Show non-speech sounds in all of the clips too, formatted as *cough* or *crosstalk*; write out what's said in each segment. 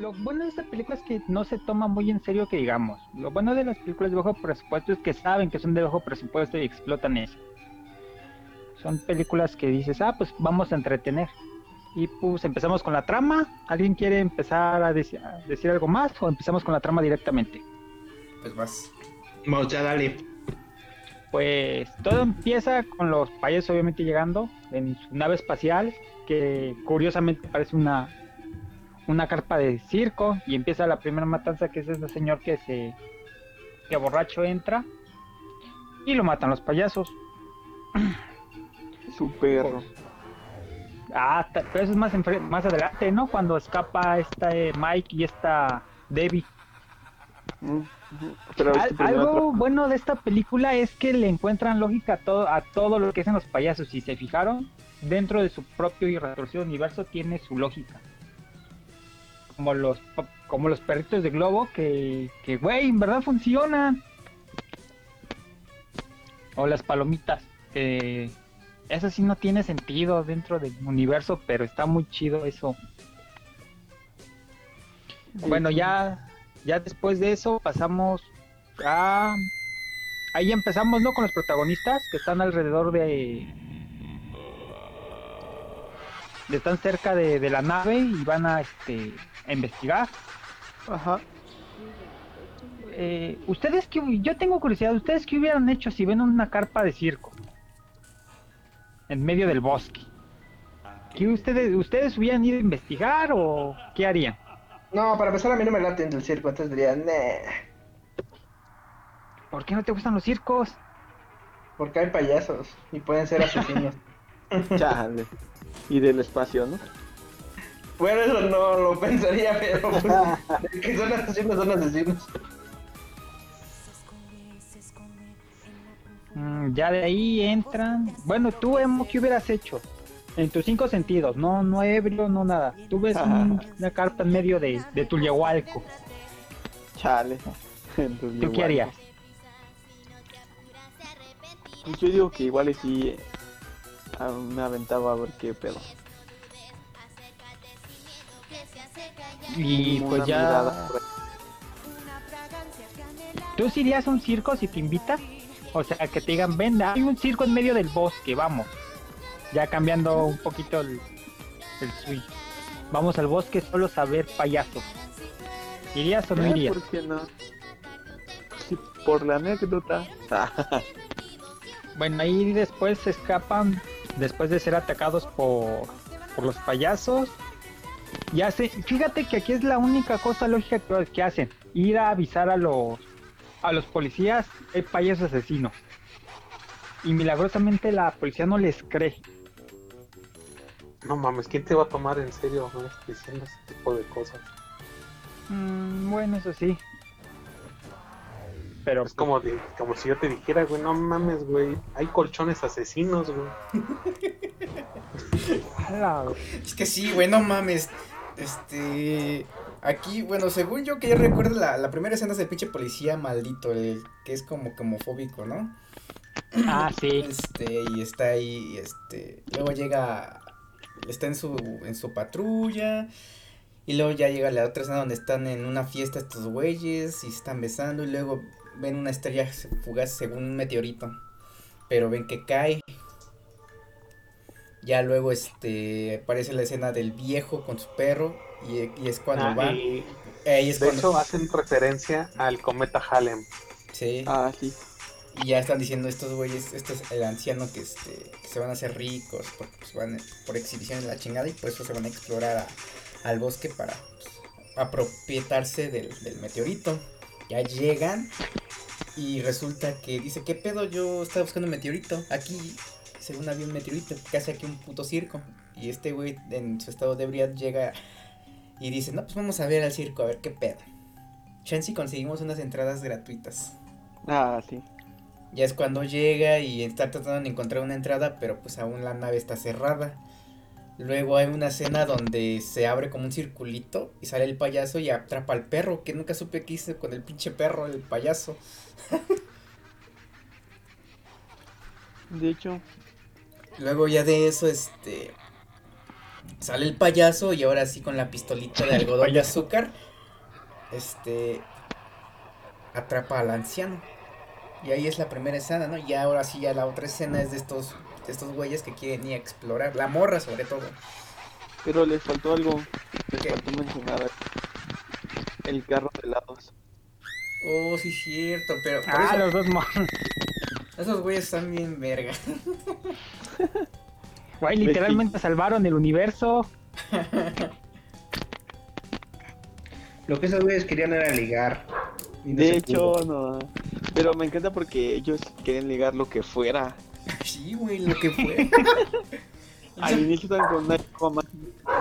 lo bueno de esta película es que no se toma muy en serio que digamos. Lo bueno de las películas de bajo presupuesto es que saben que son de bajo presupuesto y explotan eso. Son películas que dices, ah, pues vamos a entretener. Y pues empezamos con la trama. ¿Alguien quiere empezar a, deci- a decir algo más o empezamos con la trama directamente? Pues vas. Vamos, ya dale. Pues todo empieza con los payasos obviamente llegando en su nave espacial, que curiosamente parece una, una carpa de circo, y empieza la primera matanza que es ese señor que se que borracho entra y lo matan los payasos. Su perro. Ah, ta- pero eso es más, más adelante, ¿no? Cuando escapa esta eh, Mike y esta Debbie. Mm. Pero Al- este algo bueno de esta película es que le encuentran lógica a todo, a todo lo que hacen los payasos. Si se fijaron, dentro de su propio y retorcido universo tiene su lógica. Como los, como los perritos de globo que, que, güey, en verdad funcionan. O las palomitas, que eso sí no tiene sentido dentro del universo, pero está muy chido eso. Bueno, ya, ya después de eso pasamos a... Ahí empezamos, ¿no? Con los protagonistas que están alrededor de... de están cerca de, de la nave y van a, este, a investigar. Ajá. Eh, ustedes que... Yo tengo curiosidad, ¿ustedes qué hubieran hecho si ven una carpa de circo? En medio del bosque. ¿Qué ustedes, ustedes hubieran ido a investigar o qué harían? No, para empezar a mí no me late el circo, entonces diría, nah, ¿Por qué no te gustan los circos? porque hay payasos y pueden ser asesinos. *laughs* Chale. Y del espacio, ¿no? Bueno, eso no lo pensaría, pero pues, que son asesinos, son asesinos. Mm, ya de ahí entran. Bueno, tú, Emo, ¿qué hubieras hecho? En tus cinco sentidos, no, no ebrio, no nada. Tú ves un- una carpa en medio de, de Tulyehualco. Chale. *laughs* Entonces, ¿Tú qué igual. harías? Pues yo digo que igual y sí ah, me aventaba a ver qué pedo. Y pues ya. mirada. ¿Tú sí irías a un circo si te invitan? O sea, que te digan, ven, hay un circo en medio del bosque, vamos. Ya cambiando un poquito el, el switch. Vamos al bosque solo a ver payasos. ¿Irías o no Eh, irías? ¿Por qué no? Sí, por la anécdota. Bueno, ahí después se escapan, después de ser atacados por, por los payasos. Ya sé, fíjate que aquí es la única cosa lógica que, que hacen, ir a avisar a los a los policías el payaso asesino. Y milagrosamente la policía no les cree. No mames, ¿quién te va a tomar en serio diciendo ese tipo de cosas? Mm, bueno, eso sí. Pero Es como, de- como si yo te dijera, güey, no mames, güey, hay colchones asesinos, *laughs* güey. Es que sí, güey, no mames. Este. Aquí, bueno, según yo que yo recuerdo, la, la primera escena es el pinche policía maldito, el que es como que homofóbico, ¿no? Ah, sí. *clears throat* Este, y está ahí, este. Luego llega. Está en su, en su patrulla. Y luego ya llega la otra escena donde están en una fiesta estos güeyes y se están besando. Y luego ven una estrella fugaz según un meteorito. Pero ven que cae. Ya luego este aparece la escena del viejo con su perro. Y, y es cuando Ah, van. y Ahí es de cuando. hecho hacen referencia al cometa Halem. Sí. Ah, sí. Y ya están diciendo estos güeyes, este es el anciano que, este, que se van a hacer ricos porque pues, van por exhibición de la chingada y por eso se van a explorar a- al bosque para pues, apropiarse del, del meteorito. Ya llegan y resulta que dice, ¿qué pedo? Yo estaba buscando un meteorito. Aquí, según había un meteorito, que hace aquí un puto circo. Y este güey en su estado de ebriedad llega y dice, no, pues vamos a ver al circo, a ver qué pedo. Chance y conseguimos unas entradas gratuitas. Ah, sí. Ya es cuando llega y está tratando de encontrar una entrada, pero pues aún la nave está cerrada. Luego hay una escena donde se abre como un circulito y sale el payaso y atrapa al perro, que nunca supe qué hice con el pinche perro, el payaso. De hecho, Luego ya de eso, este... Sale el payaso y ahora sí con la pistolita de *laughs* algodón de azúcar. Este. Atrapa al anciano. Y ahí es la primera escena, ¿no? Y ahora sí, ya la otra escena es de estos, estos güeyes que quieren ir a explorar. La morra, sobre todo. Pero les faltó algo. Les ¿Qué? faltó mencionar el carro de helados. Oh, sí, cierto, pero por Ah, eso- los dos mo- esos güeyes están bien verga. *laughs* Güey, literalmente salvaron el universo. *laughs* Lo que esos güeyes querían era ligar. no De hecho, pudo. no. Pero me encanta porque ellos quieren ligar lo que fuera. Sí, güey, lo que fue. *laughs* Al inicio están con una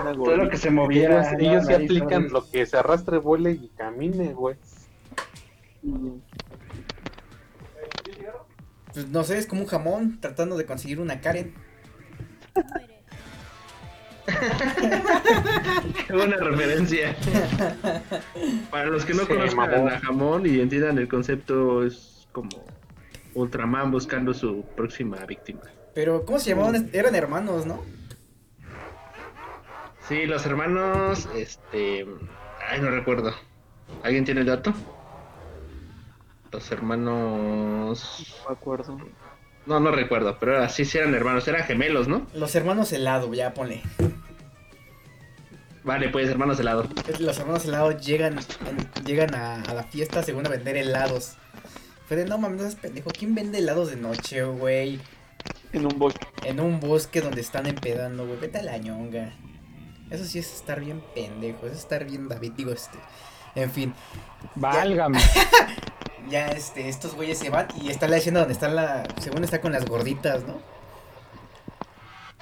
una Todo lo que se moviera. Ellos, ellos se aplican lo que se arrastre, vuele y camine, güey. Pues no sé, es como un jamón tratando de conseguir una Karen. *laughs* Qué buena referencia. Para los que no Sí, conozcan mamón. a Jamón y entiendan el concepto, es como Ultraman buscando su próxima víctima. Pero, ¿cómo se llamaban? Eran hermanos, ¿no? Sí, los hermanos, este... Ay, no recuerdo. ¿Alguien tiene el dato? Los hermanos... No me acuerdo. No, no recuerdo, pero así sí eran hermanos, eran gemelos, ¿no? Los hermanos helado, ya ponle. Vale, pues hermanos helado. Los hermanos helado llegan, llegan a, a la fiesta según a vender helados. Fue de, no mames, no seas pendejo. ¿Quién vende helados de noche, güey? En un bosque. En un bosque donde están empedando, güey. Vete a la ñonga. Eso sí es estar bien pendejo. Es estar bien David, digo, este. En fin, Válgame. *laughs* ya este, estos güeyes se van y está la escena donde está la. Según está con las gorditas, ¿no?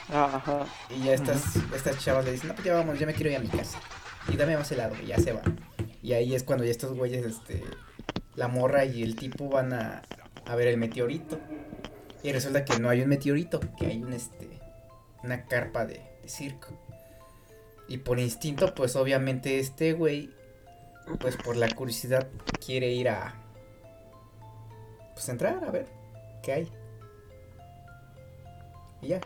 Ajá. Y ya estas, estas chavas le dicen, no, pues ya vamos, ya me quiero ir a mi casa. Y dame más helado, y ya se van. Y ahí es cuando ya estos güeyes, este, la morra y el tipo van a, a ver el meteorito. Y resulta que no hay un meteorito, que hay un, este, una carpa de, circo. Y por instinto, pues obviamente este güey, pues por la curiosidad, quiere ir a, pues entrar a ver qué hay. Y ya.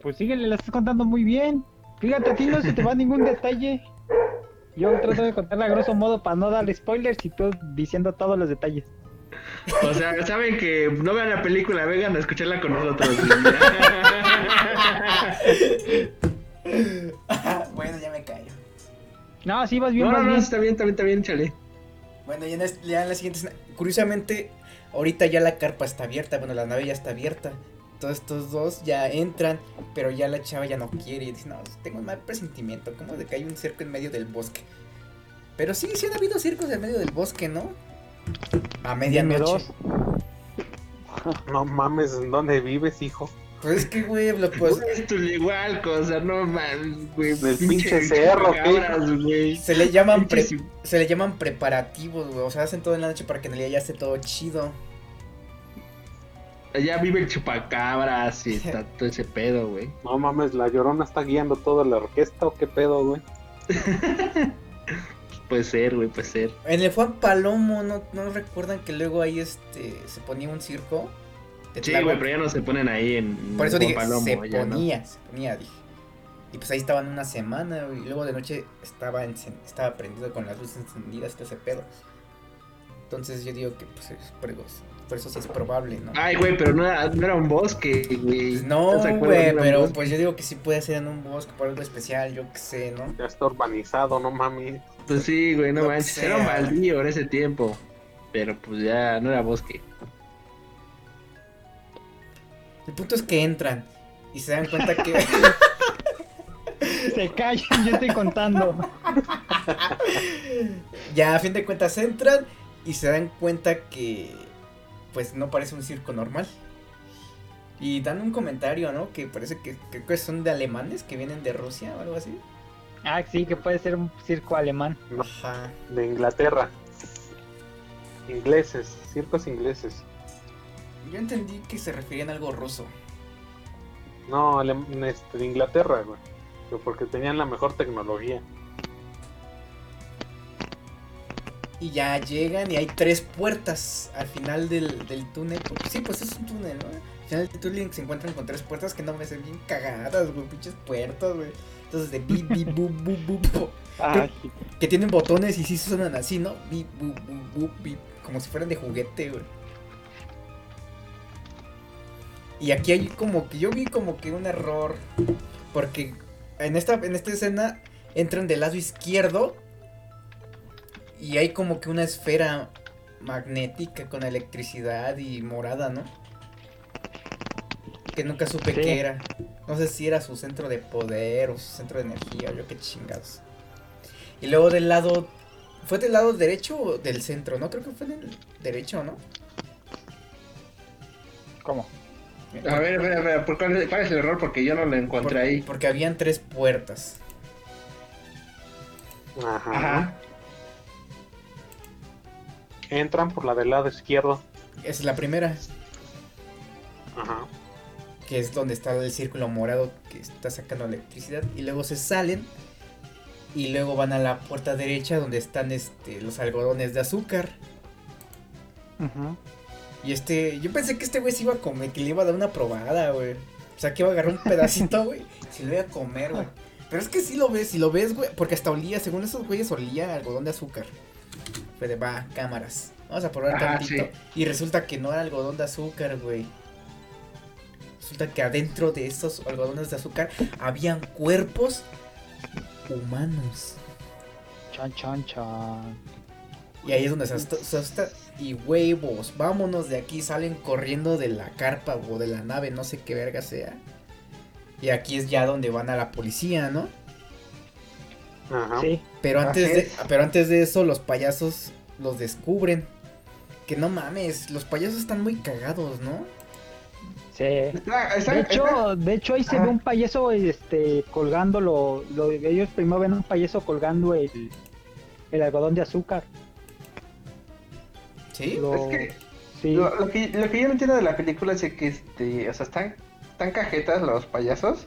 Pues síguele, la estás contando muy bien. Fíjate, a ti no se te va ningún detalle. Yo trato de contarla a grosso modo para no darle spoilers y tú diciendo todos los detalles. O sea, saben que no vean la película, vengan a escucharla con nosotros. *laughs* bueno, ya me callo. No, sí, vas bien, no, no, vas no, bien. está bien, está bien, está bien, chale. Bueno, ya en, es- ya en la siguiente escena- Curiosamente, ahorita ya la carpa está abierta. Bueno, la nave ya está abierta. Todos estos dos ya entran, pero ya la chava ya no quiere. Y dice, no, tengo un mal presentimiento. Como de que hay un circo en medio del bosque. Pero sí, sí han habido circos en medio del bosque, ¿no? A medianoche. dos. *laughs* No mames, ¿en dónde vives, hijo? Pues es que, güey, lo- *laughs* pues, es igual, cosa, no mames, güey. Del pinche cerro, güey. se le llaman pre- se le llaman preparativos, güey. O sea, hacen todo en la noche para que en realidad ya esté todo chido. Allá vive el chupacabras y está todo ese pedo, güey. No mames, la llorona está guiando toda la orquesta o qué pedo, güey. *laughs* Puede ser, güey, puede ser. En el Juan Palomo, ¿no, ¿no recuerdan que luego ahí este se ponía un circo? Sí, güey, pero ya no se ponen ahí en. Por eso Juan dije, Palomo, se ya, ¿no? ponía, se ponía, dije. Y pues ahí estaban una semana, güey, y luego de noche estaba, estaba prendido con las luces encendidas, todo ese pedo. Entonces yo digo que pues es por, por eso sí es probable, ¿no? Ay, güey, pero no era, no era un bosque, güey. No, güey, No pero bosque. pues yo digo que sí puede ser en un bosque por algo especial, yo qué sé, ¿no? Ya está urbanizado, no mames. Pues sí, güey, no que manches. Era un baldío en ese tiempo. Pero pues ya no era bosque. El punto es que entran y se dan cuenta que... *laughs* Se callan, yo estoy contando. *laughs* ya a fin de cuentas entran y se dan cuenta que pues no parece un circo normal. Y dan un comentario, ¿no? Que parece que, creo que son de alemanes que vienen de Rusia o algo así. Ah, sí, que puede ser un circo alemán. Ajá. de Inglaterra. Ingleses, circos ingleses. Yo entendí que se referían a algo ruso. No, este, de Inglaterra, güey. Que Porque tenían la mejor tecnología. Y ya llegan y hay tres puertas al final del, del túnel. Sí, pues es un túnel, ¿no? Al final del túnel se encuentran con tres puertas que no me hacen bien cagadas, güey. Pinches puertas, güey. Entonces de bip, bip, bup, bup, Ah, sí. que tienen botones y sí suenan así, ¿no? Bip, bup, bup, bup, bip, como si fueran de juguete, güey. Y aquí hay como que yo vi como que un error. Porque en esta, en esta escena entran del lado izquierdo. Y hay como que una esfera magnética con electricidad y morada, ¿no? Que nunca supe Sí. qué era. No sé si era su centro de poder o su centro de energía, yo qué chingados. Y luego del lado. ¿Fue del lado derecho o del centro? No, creo que fue del derecho, ¿no? ¿Cómo? A ver, a ver, a ver, ¿por cuál, cuál es el error? Porque yo no lo encontré Por- ahí. Porque habían tres puertas. Ajá. Ajá. Entran por la del lado izquierdo. Esa es la primera, Ajá. que es donde está el círculo morado que está sacando electricidad. Y luego se salen. Y luego van a la puerta derecha donde están este, los algodones de azúcar. Ujú. Y este, yo pensé que este güey se iba a comer, que le iba a dar una probada, güey. O sea, que iba a agarrar un pedacito, güey, se lo iba a comer, güey. Pero es que sí lo ves, si lo ves, güey, porque hasta olía, según esos güeyes, olía algodón de azúcar. Fue de, va, cámaras, vamos a probar Ajá, tantito. sí. Y resulta que no era algodón de azúcar, güey. Resulta que adentro de estos algodones de azúcar habían cuerpos humanos. Chan, chan, chan. Y ahí es donde se asusta, se asusta, Y huevos, vámonos de aquí. Salen corriendo de la carpa o de la nave, no sé qué verga sea. Y aquí es ya donde van a la policía, ¿no? Ajá. Sí, Pero antes, de, pero antes de eso, los payasos los descubren. Que no mames, los payasos están muy cagados, ¿no? sí. Está- está- De está- hecho, de hecho ahí se ve un payaso este colgando lo, lo- ellos primero ven un payaso colgando el, el algodón de azúcar. ¿Sí? Lo- Es que sí. Lo, lo que, lo que yo no entiendo de la película es que, este, o sea, están, están cajetas los payasos.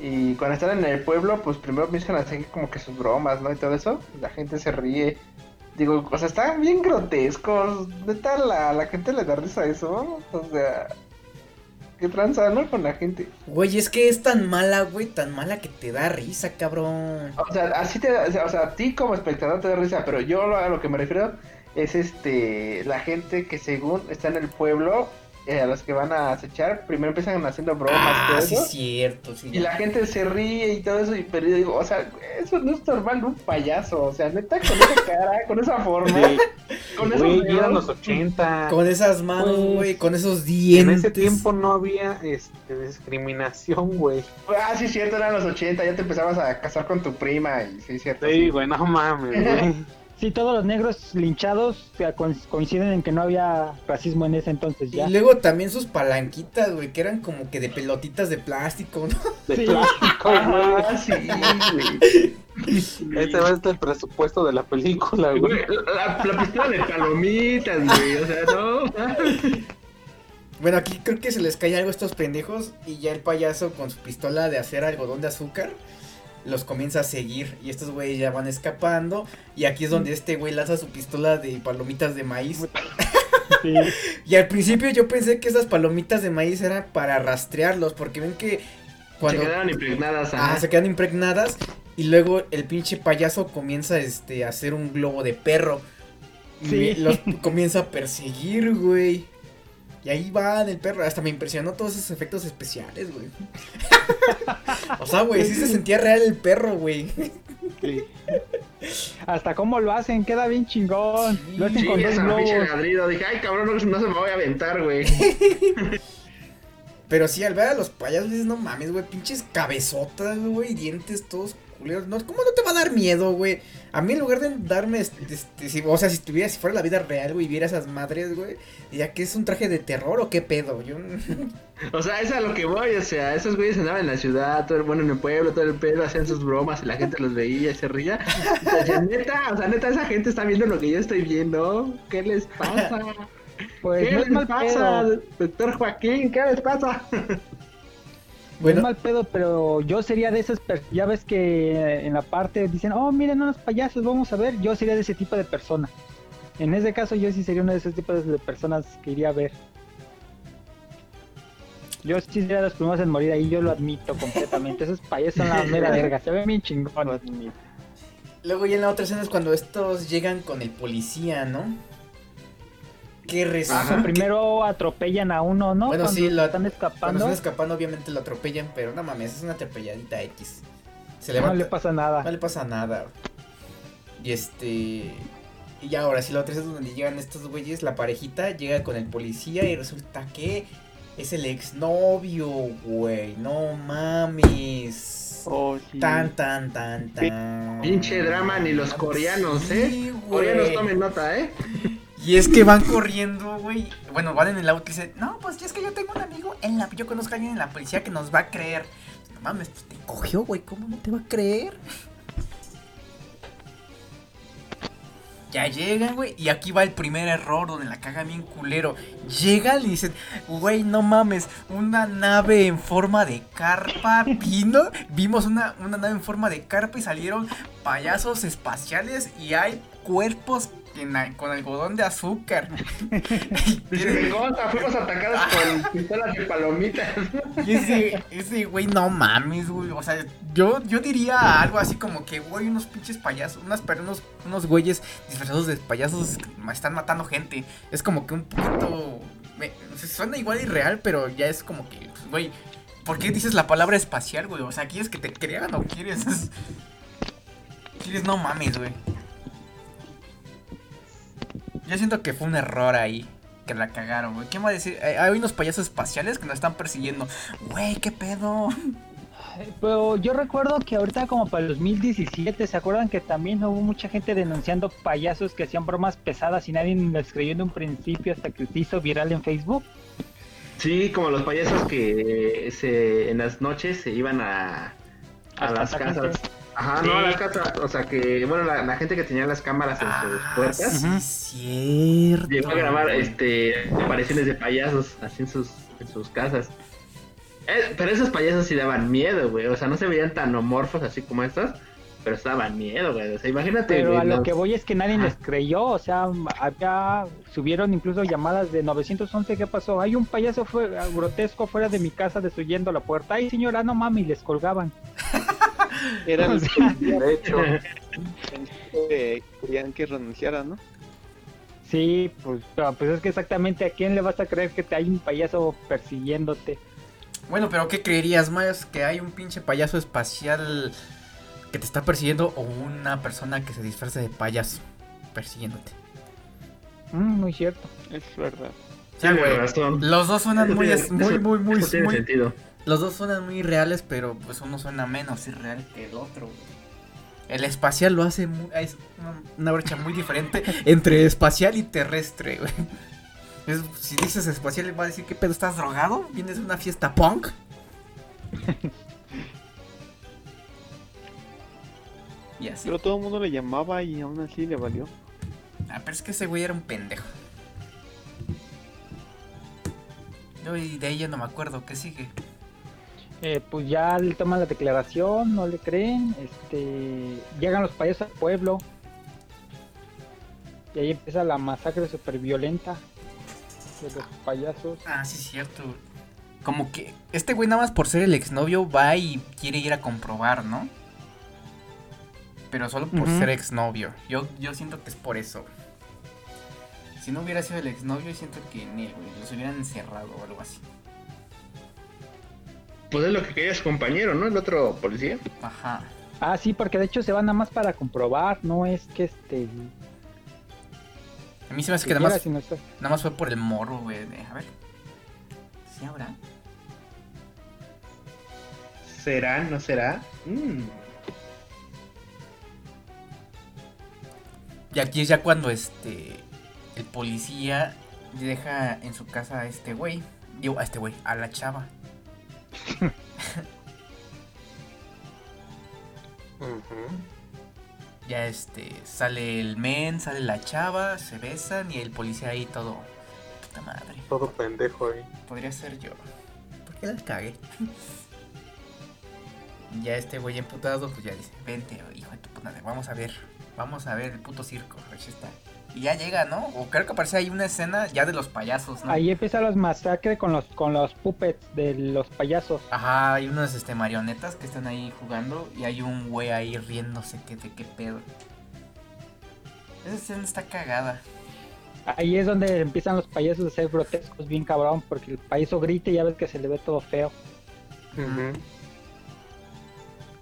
Y cuando están en el pueblo, pues primero empiezan a hacer como que sus bromas, ¿no? Y todo eso. La gente se ríe. Digo, o sea, están bien grotescos. Neta, la, la gente le da risa a eso. O sea, qué tranza, ¿no? Con la gente. Güey, es que es tan mala, güey, tan mala que te da risa, cabrón. O sea, así te da- o sea, o sea, a ti como espectador te da risa, pero yo lo- a lo que me refiero es este la gente que según está en el pueblo, eh, a los que van a acechar, primero empiezan haciendo bromas y Ah, todo sí, eso. es cierto, sí. Y la gente se ríe y todo eso, y, pero yo digo, o sea, eso no es normal un payaso, o sea, neta, con esa cara, con esa forma, Sí. con esos Güey, eran los 80. Con esas manos, Pues, güey, con esos En dientes. ese tiempo no había este, discriminación, güey. Ah, sí, cierto, eran los 80, ya te empezabas a casar con tu prima, y sí, cierto. Sí, güey, no mames, *laughs* güey. Sí, todos los negros linchados coinciden en que no había racismo en ese entonces ya. Y luego también sus palanquitas, güey, que eran como que de pelotitas de plástico, ¿no? De Sí. plástico. *laughs* Ah, sí, güey. Este va a ser el presupuesto de la película, güey. Güey, La, la pistola de palomitas, güey, o sea, no. Bueno, aquí creo que se les cae algo a estos pendejos y ya el payaso con su pistola de hacer algodón de azúcar los comienza a seguir y estos güeyes ya van escapando y aquí es donde este güey lanza su pistola de palomitas de maíz. *laughs* Sí. Y al principio yo pensé que esas palomitas de maíz eran para rastrearlos porque ven que cuando Se quedaron impregnadas. Ah, se quedan impregnadas y luego el pinche payaso comienza este, a hacer un globo de perro. Y los *laughs* comienza a perseguir, güey. Y ahí va el perro. Hasta me impresionó todos esos efectos especiales, güey. *laughs* o sea, güey, sí se sentía real el perro, güey. Sí. Hasta cómo lo hacen, queda bien chingón. Sí, lo hacen Sí, con dos globos. ladrido. Dije, ay, cabrón, no, no se me voy a aventar, güey. *laughs* Pero sí, al ver a los payasos dices, no mames, güey, pinches cabezotas, güey, dientes todos culeros. No, ¿Cómo no te va a dar miedo, güey? A mí en lugar de darme, este, este, si- o sea, si estuviera, si fuera la vida real, güey, y viera esas madres, güey, diría que es un traje de terror o qué pedo. Yo, *laughs* O sea, es a lo que voy, o sea, esos güeyes andaban en la ciudad, todo el bueno en el pueblo, todo el pedo, hacían sus bromas y la gente los veía y se ría. O sea, neta, o sea, neta, esa gente está viendo lo que yo estoy viendo. ¿Qué les pasa? *laughs* Pues ¿Qué no les pasa, pedo. doctor Joaquín? ¿Qué les pasa? *laughs* Bueno. Es mal pedo, pero yo sería de esas per- ya ves que en la parte dicen, oh, miren unos payasos, vamos a ver. Yo sería de ese tipo de persona. En ese caso, yo sí sería uno de esos tipos de personas que iría a ver. Yo sí sería de los primeros en morir ahí, yo lo admito completamente. Esos payasos son la mera *laughs* verga, se ven bien chingones. Luego ya en la otra escena es cuando estos llegan con el policía, ¿no? Que O sea, resulta... primero atropellan a uno, ¿no? Bueno, Cuando sí, lo- están Cuando escapando, están escapando obviamente lo atropellan, pero no mames, es una atropelladita X. Se no levanta... le pasa nada. No le pasa nada. Y este. Y ya ahora sí, la otra es donde llegan estos güeyes, la parejita llega con el policía y resulta que es el exnovio, güey. No mames. Oh, sí. Tan, tan, tan, tan. Pinche drama, ni los coreanos, ¿eh? Sí, güey. Coreanos tomen nota, ¿eh? Y es que van corriendo, güey. Bueno, van en el auto y dicen, no, pues es que yo tengo un amigo en la... Yo conozco a alguien en la policía que nos va a creer. No mames, pues te cogió, güey. ¿Cómo no te va a creer? Ya llegan, güey. Y aquí va el primer error donde la cagan bien culero. Llegan y dicen, güey, no mames, una nave en forma de carpa vino. Vimos una, una nave en forma de carpa y salieron payasos espaciales y hay cuerpos con algodón de azúcar. *laughs* Dice, "Conta, fuimos atacados *laughs* con pistolas de palomitas. Y ese, ese güey, no mames, güey. O sea, yo, yo diría algo así como que, güey, unos pinches payasos, unas, unos, unos güeyes disfrazados de payasos están matando gente. Es como que un poquito. me- suena igual irreal, pero ya es como que, pues, güey, ¿por qué dices la palabra espacial, güey? O sea, ¿quieres que te crean o quieres? *laughs* ¿Quieres? No mames, güey. Yo siento que fue un error ahí. Que la cagaron, güey. ¿Quién va a decir? Eh, Hay unos payasos espaciales que nos están persiguiendo. Güey, ¿qué pedo? Pero yo recuerdo que ahorita como para el 2017, ¿se acuerdan que también hubo mucha gente denunciando payasos que hacían bromas pesadas y nadie les creyó en un principio hasta que se hizo viral en Facebook? Sí, como los payasos que se, en las noches se iban a, a las casas. gente. Ajá, no las casas. O sea que, bueno, la, la gente que tenía las cámaras en sus Ah, puertas sí, cierto. llegó a grabar este apariciones de payasos así en sus, en sus casas. Eh, pero esos payasos sí daban miedo, güey. O sea, no se veían tan homorfos así como estos, pero daban miedo, güey. O sea, imagínate. Pero a lo que voy es que nadie les creyó, o sea, había, subieron incluso llamadas de 911, ¿qué pasó? Hay un payaso fue, grotesco fuera de mi casa destruyendo la puerta. Ay señora, no mames, y les colgaban. *laughs* Era O sea, De hecho, que querían que renunciara, ¿no? Sí, pues, pero, pues es que exactamente a quién le vas a creer que te hay un payaso persiguiéndote. Bueno, pero ¿qué creerías más? ¿Que hay un pinche payaso espacial que te está persiguiendo o una persona que se disfraza de payaso persiguiéndote? Mm, muy cierto. Es verdad. O sea, güey, los dos suenan Eso muy, tiene- es- muy, eso- muy, muy, eso tiene muy- sentido. Los dos suenan muy reales, pero pues uno suena menos irreal que el otro. El espacial lo hace muy, es una, una brecha muy diferente *laughs* entre espacial y terrestre, güey. Es- si dices espacial, va a decir, ¿qué pedo? ¿Estás drogado? ¿Vienes de una fiesta punk? *laughs* y así. Pero todo el mundo le llamaba y aún así le valió. Ah, pero es que ese güey era un pendejo. Yo y de ahí ya no me acuerdo, ¿qué sigue? Eh, pues ya le toman la declaración, no le creen, este, llegan los payasos al pueblo y ahí empieza la masacre super violenta de los payasos. Ah, sí, es cierto. Como que este güey nada más por ser el exnovio va y quiere ir a comprobar, ¿no? Pero solo por ser exnovio. Yo, yo siento que es por eso. Si no hubiera sido el exnovio, siento que ni güey, los hubieran encerrado o algo así. Pues es lo que quería su compañero, ¿no? El otro policía. Ajá. Ah, sí, porque de hecho se va nada más para comprobar, no es que este... A mí se me hace que que nada más, nada más fue por el morro, güey. de- A ver. ¿Sí habrá? ¿Será? ¿No será? Mm. Y aquí es ya cuando este el policía deja en su casa a este güey. Digo, a este güey, a la chava. Ya este sale el men, sale la chava, se besan y el policía ahí todo. Puta madre. todo pendejo ahí. Podría ser yo. ¿Por qué la cagué? *laughs* Ya este güey emputado, pues ya dice, vente, hijo de tu puta madre, vamos a ver, vamos a ver el puto circo, ahí está. Y ya llega, ¿no? O creo que aparece ahí una escena ya de los payasos, ¿no? Ahí empiezan los masacres con los con los puppets de los payasos. Ajá, hay unas este, marionetas que están ahí jugando y hay un güey ahí riéndose, que de qué pedo. Esa escena está cagada. Ahí es donde empiezan los payasos a ser grotescos, bien cabrón, porque el payaso grita y ya ves que se le ve todo feo.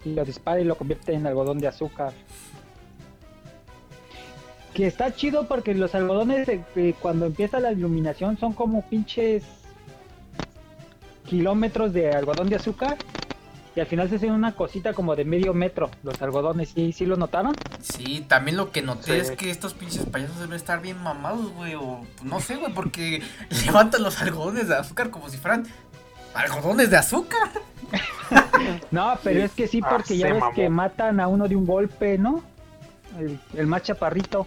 Y lo dispara y lo convierte en algodón de azúcar. Que está chido porque los algodones de- de cuando empieza la iluminación son como pinches kilómetros de algodón de azúcar. Y al final se hacen una cosita como de medio metro, los algodones. ¿Sí, sí lo notaron? Sí, también lo que noté Sí. es que estos pinches payasos deben estar bien mamados, güey. O no sé, güey, porque *laughs* levantan los algodones de azúcar como si fueran algodones de azúcar. *laughs* No, pero Sí. es que sí, Ah, porque ya ves mamó. que matan a uno de un golpe, ¿no? El, el más chaparrito.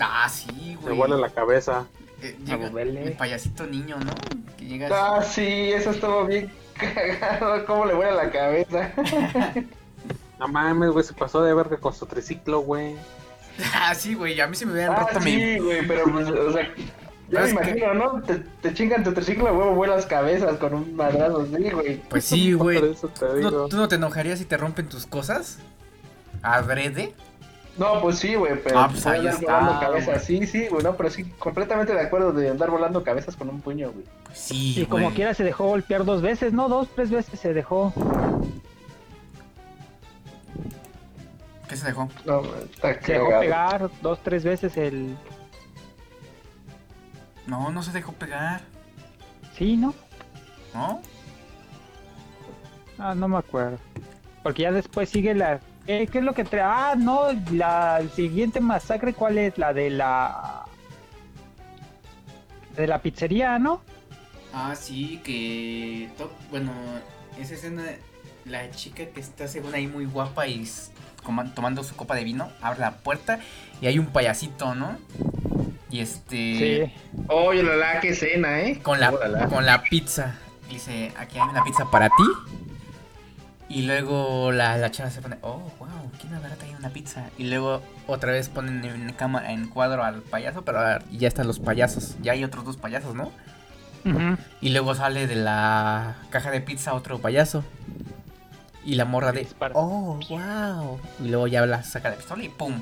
Ah, sí, Me güey. vuela la cabeza. Eh, llega el payasito niño, ¿no? Que llega Ah, sí, eso estuvo bien cagado. ¿Cómo le vuela la cabeza? No mames, güey, se pasó de verga con su triciclo, güey. *laughs* Ah, sí, güey, a mí se me hubieran Ah, roto mi... sí, güey, pero pues, o sea, ya me que- imagino, ¿no? Te, te chingan tu triciclo, huevo, vuelas cabezas con un madrazo, sí, güey. Pues sí, güey. *laughs* Por eso te ¿Tú, digo. no- tú no te enojarías si te rompen tus cosas? ¿Adrede? No, pues sí, güey, pero Ah, pues ahí andar está, volando cabezas. Sí, sí, güey, no, pero sí, completamente de acuerdo de andar volando cabezas con un puño, güey. Pues sí, Y como güey. quiera se dejó golpear dos veces, ¿no? Dos, tres veces se dejó. ¿Qué se dejó? No, está Se dejó pegar dos, tres veces el... No, no se dejó pegar, Sí, ¿no? ¿no? Ah, no me acuerdo. Porque ya después sigue la... Eh, ¿Qué es lo que trae? Ah, no, la siguiente masacre, ¿cuál es? La de la... De la pizzería, ¿no? Ah, sí, que... to- Bueno, esa escena, la chica que está según ahí muy guapa y tomando su copa de vino, abre la puerta y hay un payasito, ¿no? Y este... Sí. Oye, la la, qué escena, ¿eh? Con la, Órala. con la pizza. Dice, aquí hay una pizza para ti. Y luego la, la chava se pone, oh, wow, ¿quién habrá traído una pizza? Y luego otra vez ponen en cámara, en cuadro al payaso, pero ahora ya están los payasos. Ya hay otros dos payasos, ¿no? Y luego sale de la caja de pizza otro payaso. Y la morra de, oh, wow. Y luego ya la saca la pistola y pum.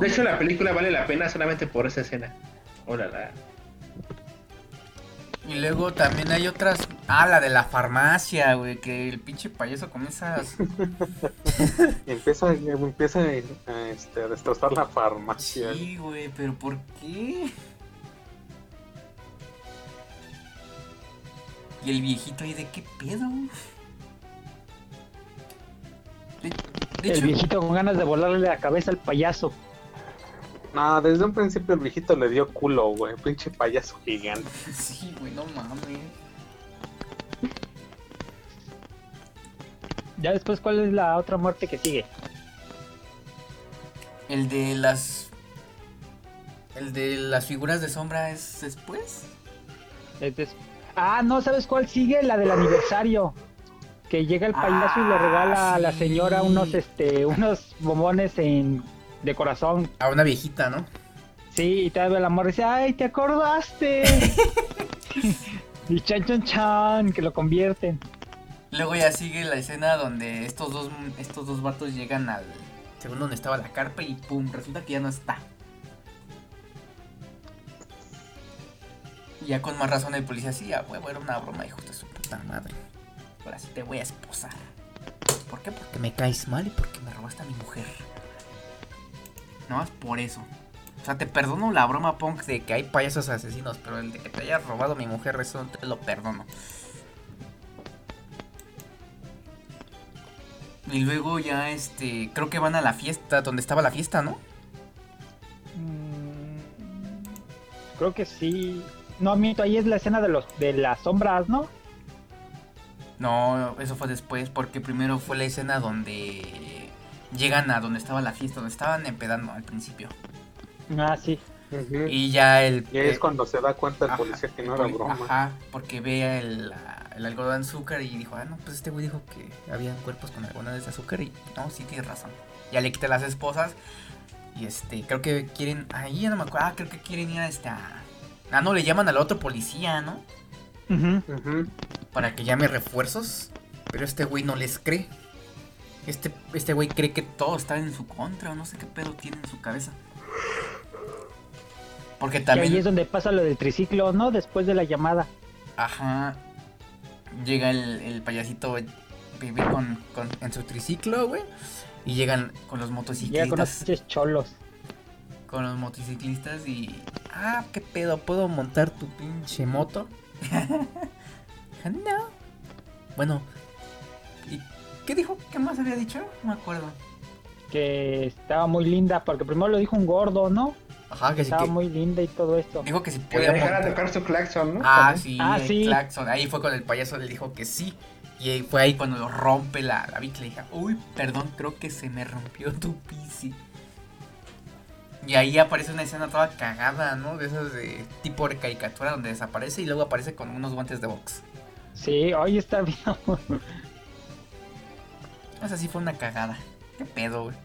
De hecho, la película vale la pena solamente por esa escena. Órala. Y luego también hay otras. Ah, la de la farmacia, güey. Que el pinche payaso comienza. *laughs* empieza, empieza a, este, a destrozar la farmacia. Sí, güey, pero ¿por qué? Y el viejito ahí de qué pedo. De, de El hecho, viejito con ganas de volarle la cabeza al payaso. No, desde un principio el viejito le dio culo, güey. Pinche payaso gigante. *laughs* sí, güey, no mames. Ya después, ¿cuál es la otra muerte que sigue? El de las. El de las figuras de sombra es después. Es des- Ah, no, ¿sabes cuál sigue? La del aniversario. Que llega el payaso y le Ah, regala a la sí. señora unos, este, unos bombones en... de corazón. A una viejita, ¿no? Sí, y todavía el amor dice, ¡ay, te acordaste! *laughs* y chan, chan, chan, que lo convierten. Luego ya sigue la escena donde estos dos, estos dos vatos llegan al. Según donde estaba la carpa y pum, resulta que ya no está. Y ya con más razón el policía, sí, a huevo, era una broma, hijo de su puta madre. Ahora sí te voy a esposar. ¿Por qué? Porque me caes mal y porque me robaste a mi mujer. No más por eso. O sea, te perdono la broma punk de que hay payasos asesinos, pero el de que te hayas robado a mi mujer, eso no te lo perdono. Y luego ya, este, creo que van a la fiesta, donde estaba la fiesta, ¿no? Mm, Creo que sí. No, mito, ahí es la escena de los de las sombras, ¿no? No, eso fue después, porque primero fue la escena donde llegan a donde estaba la fiesta, donde estaban empedando al principio. Ah, sí. Y ya el... Y ahí es eh, cuando se da cuenta el ajá, policía que no era broma. Ajá, porque ve el, el algodón de azúcar y dijo, ah, no, pues este güey dijo que había cuerpos con algodones de azúcar y no, sí tienes razón. Ya le quita las esposas y este, creo que quieren, ahí ya no me acuerdo, ah, creo que quieren ir a este, a- ah, no, le llaman al otro policía, ¿no? Ujú. Ujú. Para que llame refuerzos, pero este güey no les cree. Este, este güey cree que todo está en su contra o no sé qué pedo tiene en su cabeza. Porque Y también... ahí es donde pasa lo del triciclo, ¿no? Después de la llamada. Ajá. Llega el, el payasito vive con, con- en su triciclo, güey. Y llegan con los Llega con motociclistas. los cholos. Con los motociclistas y. Ah, qué pedo, ¿puedo montar tu pinche moto? *laughs* No. Bueno. ¿Y qué dijo? ¿Qué más había dicho? No me acuerdo. Que estaba muy linda, porque primero lo dijo un gordo, ¿no? Ajá, que sí Estaba que. muy linda y todo esto. Dijo que si podía dejara montar. tocar su claxon, ¿no? Ah, sí, Ah, el sí. claxon. Ahí fue cuando el payaso le dijo que sí. Y fue ahí cuando lo rompe la, la bici. Le dije, uy, perdón, creo que se me rompió tu bici. Y ahí aparece una escena toda cagada, ¿no? De esas de tipo de caricatura donde desaparece y luego aparece con unos guantes de box. Sí, hoy está bien. *laughs* Esa sí fue una cagada. ¿Qué pedo, güey?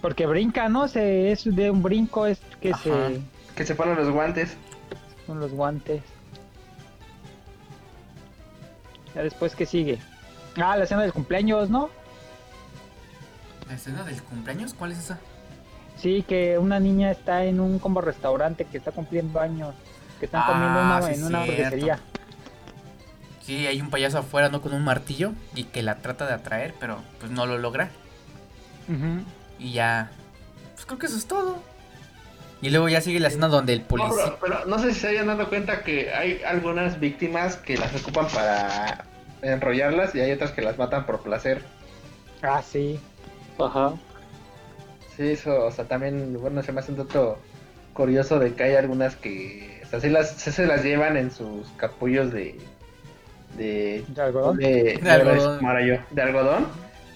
Porque brinca, ¿no? Se, es de un brinco, es que Ajá. se. Que se ponen los guantes. Con los guantes. Ya después, ¿qué sigue? Ah, la escena del cumpleaños, ¿no? ¿La escena del cumpleaños? ¿Cuál es esa? Sí, que una niña está en un como restaurante que está cumpliendo años. Que están Ah, comiendo una- sí, en una hamburguesería. Sí, hay un payaso afuera, ¿no? Con un martillo y que la trata de atraer, pero pues no lo logra. Ujú. Y ya. Pues creo que eso es todo. Y luego ya sigue la escena donde el No, policía. pero, pero no sé si se hayan dado cuenta que hay algunas víctimas que las ocupan para enrollarlas y hay otras que las matan por placer. Ah, sí. Ajá. Sí, eso, o sea, también, bueno, se me hace un dato curioso de que hay algunas que, o sea, sí, las, sí se las llevan en sus capullos de... De, De algodón. de, De algodón. yo, de algodón,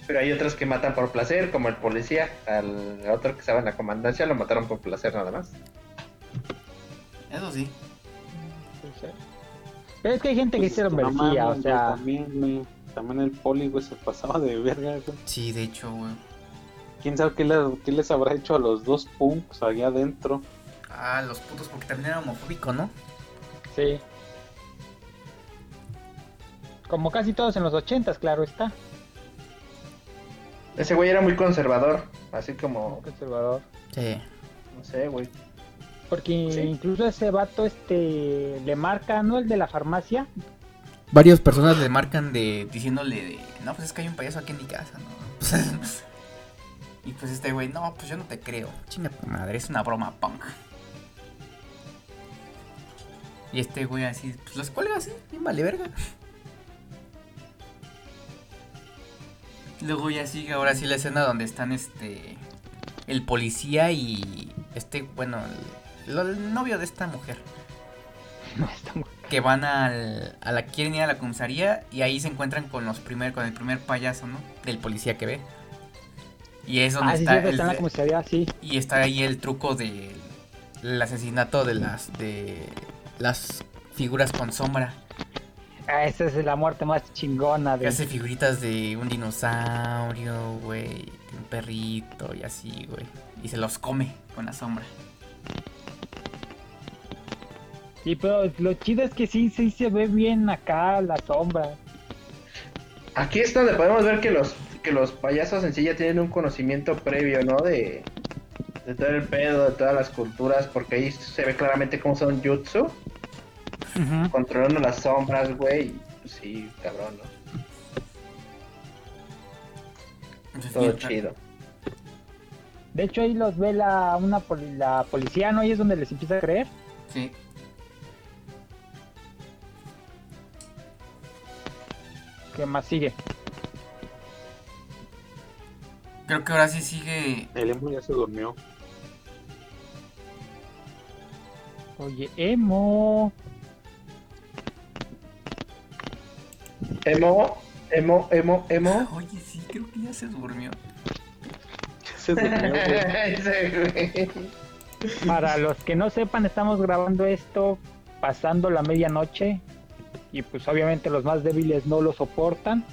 pero hay otras que matan por placer, como el policía, al otro que estaba en la comandancia lo mataron por placer nada más. Eso sí. Pero es que hay gente que Pues, no merecía, o sea. güey, También, güey, también el poli, güey, se pasaba de verga, güey. Sí, de hecho, güey. ¿Quién sabe qué, le- qué les habrá hecho a los dos punks allá adentro? Ah, los putos, porque también era homofóbico, ¿no? Sí. Como casi todos en los ochentas, claro está. Ese güey era muy conservador, así como, Conservador. Sí. no sé, güey. Porque Sí. incluso ese vato este le marca, ¿no? El de la farmacia. Varias personas le marcan de diciéndole de, no, pues es que hay un payaso aquí en mi casa, ¿no? *laughs* y pues este güey, no, pues yo no te creo. Chinga tu madre, es una broma punk. Y este güey así, pues los cuelga así, bien vale verga. Luego ya sigue ahora sí la escena donde están este el policía y este, bueno, el, novio de esta mujer No, está muy- que van al, a la quieren ir a la comisaría y ahí se encuentran con los primer con el primer payaso, ¿no? Del policía que ve. Y es donde Ah, está, sí, el- está en la comisaría, sí. y está ahí el truco del el asesinato de las de las figuras con sombra. Ah, esa es la muerte más chingona Que de... hace figuritas de un dinosaurio, güey, de un perrito y así, güey. Y se los come con la sombra. Sí, pero lo chido es que sí, sí se ve bien acá la sombra. Aquí es donde podemos ver que los que los payasos en sí ya tienen un conocimiento previo, ¿no? De, de todo el pedo, de todas las culturas, porque ahí se ve claramente cómo son jutsu, Controlando las sombras, güey. Pues sí, cabrón, ¿no? Entonces, Todo chido. De hecho ahí los ve la, una poli- la policía, ¿no? Y es donde les empieza a creer. Sí. ¿Qué más sigue? Creo que ahora sí sigue El emo ya se durmió. Oye, Emo. Emo, emo, emo, emo. Oye, sí, creo que ya se durmió. Se durmió, *laughs* güey. Para los que no sepan, estamos grabando esto pasando la medianoche. Y pues obviamente los más débiles no lo soportan.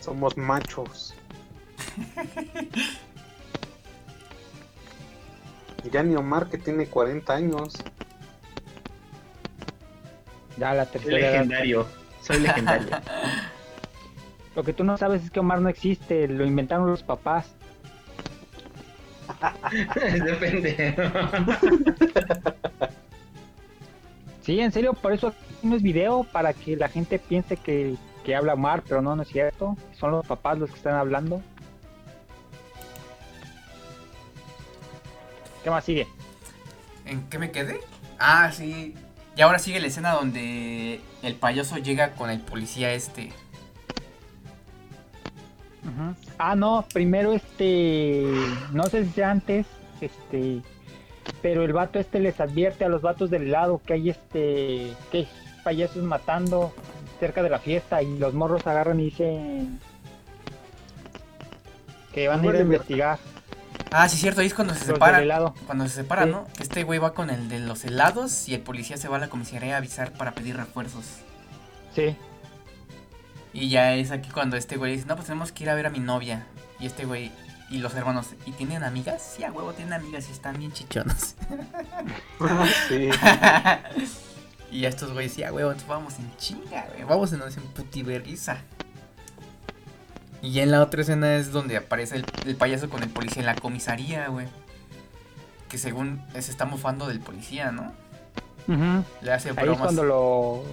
Somos machos. *laughs* Ya ni Omar que tiene 40 años. Ya la tercera edad. Soy legendario. *laughs* Lo que tú no sabes es que Omar no existe, lo inventaron los papás. *laughs* Depende. *laughs* Sí, en serio, por eso no es video, para que la gente piense que, que habla Omar, pero no, no es cierto. Son los papás los que están hablando. ¿Qué más sigue? ¿En qué me quedé? Ah, sí. Y ahora sigue la escena donde el payaso llega con el policía este. Ujú. Ah, no, primero este, no sé si sea antes, este, pero el vato este les advierte a los vatos del lado que hay este, que hay payasos matando cerca de la fiesta y los morros agarran y dicen que van a ir a investigar Ah, sí, cierto, ahí es cuando se separan. Cuando se separan, Sí. ¿no? Que este güey va con el de los helados y el policía se va a la comisaría a avisar para pedir refuerzos. Sí, Y ya es aquí cuando este güey dice, no, pues tenemos que ir a ver a mi novia. Y este güey y los hermanos, ¿y tienen amigas? Sí, a huevo tienen amigas y están bien chichonas. *laughs* sí. *laughs* y ya estos güeyes, sí, a huevo, entonces vamos en chinga, güey. Vamos en, en putiverguiza. Y ya en la otra escena es donde aparece el, el payaso con el policía en la comisaría, güey. Que según se está mofando del policía, ¿no? Ujú. Le hace ahí es bromas. cuando lo,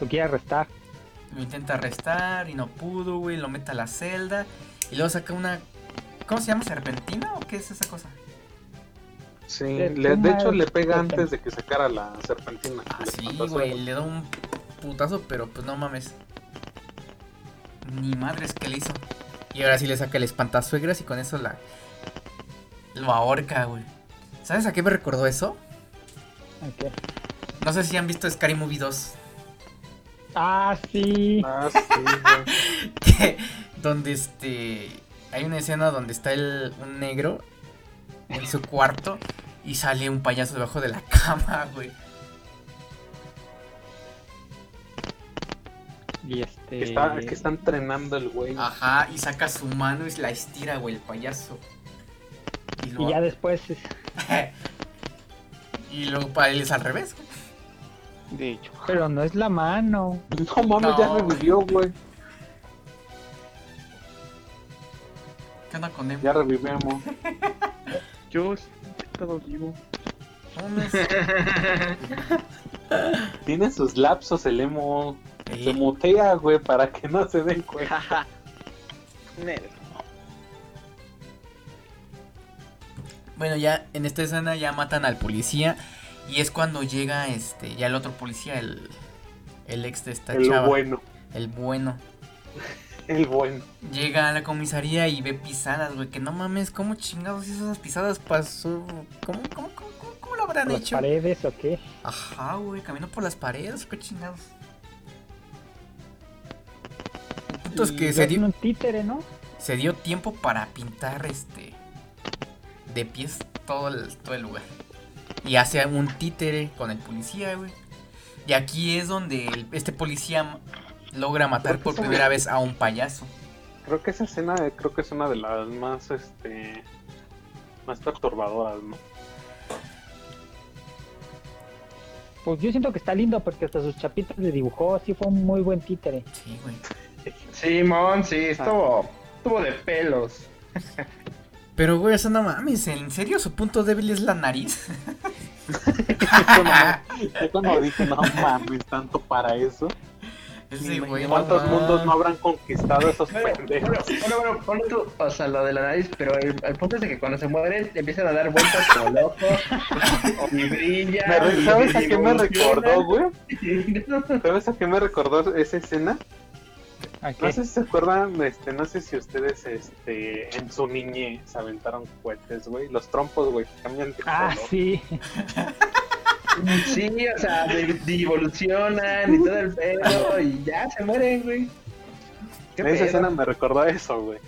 lo quiere arrestar. Lo intenta arrestar y no pudo, güey. Lo mete a la celda. Y luego saca una. ¿Cómo se llama? ¿Serpentina o qué es esa cosa? Sí, De le- de toma hecho le pega antes de que sacara la serpentina. Ah, sí, güey. Le da un putazo, pero pues no mames. Ni madres que le hizo. Y ahora sí le saca el espantasuegras y con eso la. Lo ahorca, güey. ¿Sabes a qué me recordó eso? Ok. No sé si han visto Scary Movie 2. Ah, sí. Ah, sí, güey. *laughs* que- donde este hay una escena donde está el, un negro en su cuarto y sale un payaso debajo de la cama, güey. Y este. Que está, que está entrenando el güey. Ajá, y saca su mano y la estira, güey, el payaso. Y, ya después. *laughs* y luego para él es al revés, güey. De hecho. Pero no es la mano. No mames, ya No. revivió, güey. ¿Qué onda con él? Ya revivimos. *laughs* Yo he estado vivo. *laughs* Tiene sus lapsos el emo. Se mutea, güey, para que no se den cuenta. *laughs* Nel. Bueno, ya en esta escena ya matan al policía y es cuando llega este ya el otro policía, el, el ex de esta El chava, bueno. el bueno. *laughs* El bueno. Llega a la comisaría y ve pisadas, güey, que no mames, ¿cómo chingados hizo esas pisadas pasó? ¿Cómo, cómo, cómo, cómo, cómo lo habrán ¿Por las hecho? paredes o qué? Ajá, güey, caminó por las paredes, qué chingados. Que se dio, un títere, ¿no? se dio tiempo para pintar este de pies todo el, todo el lugar. Y hace un títere con el policía, güey. Y aquí es donde el- este policía logra matar por primera vez a un payaso. Creo que esa escena, creo que es una de las más, este, más perturbadoras, ¿no? Pues yo siento que está lindo porque hasta sus chapitas le dibujó. Sí, fue un muy buen títere. Sí, güey. Simón, sí, estuvo, estuvo de pelos. Pero, güey, eso no mames, ¿en serio su punto débil es la nariz? Yo cuando dije, no mames, tanto para eso. Güey, no ¿Cuántos mundos no habrán conquistado esos Bueno, pendejos? bueno, bueno, ponle tú, o sea, lo de la nariz, pero el, el punto es de que cuando se mueren empiezan a dar vueltas como locos, y brilla. Me re- y- ¿Sabes a qué me recordó, güey? *laughs* ¿Sabes a qué me recordó esa escena? ¿A No sé si se acuerdan, este, no sé si ustedes, este, en su niñez aventaron cohetes, güey. Los trompos, güey, cambian de Ah, color. sí. Sí, o sea, de, de evolucionan y todo el pedo y ya se mueren, güey. ¿Qué Esa pedo? escena me recordó a eso, güey.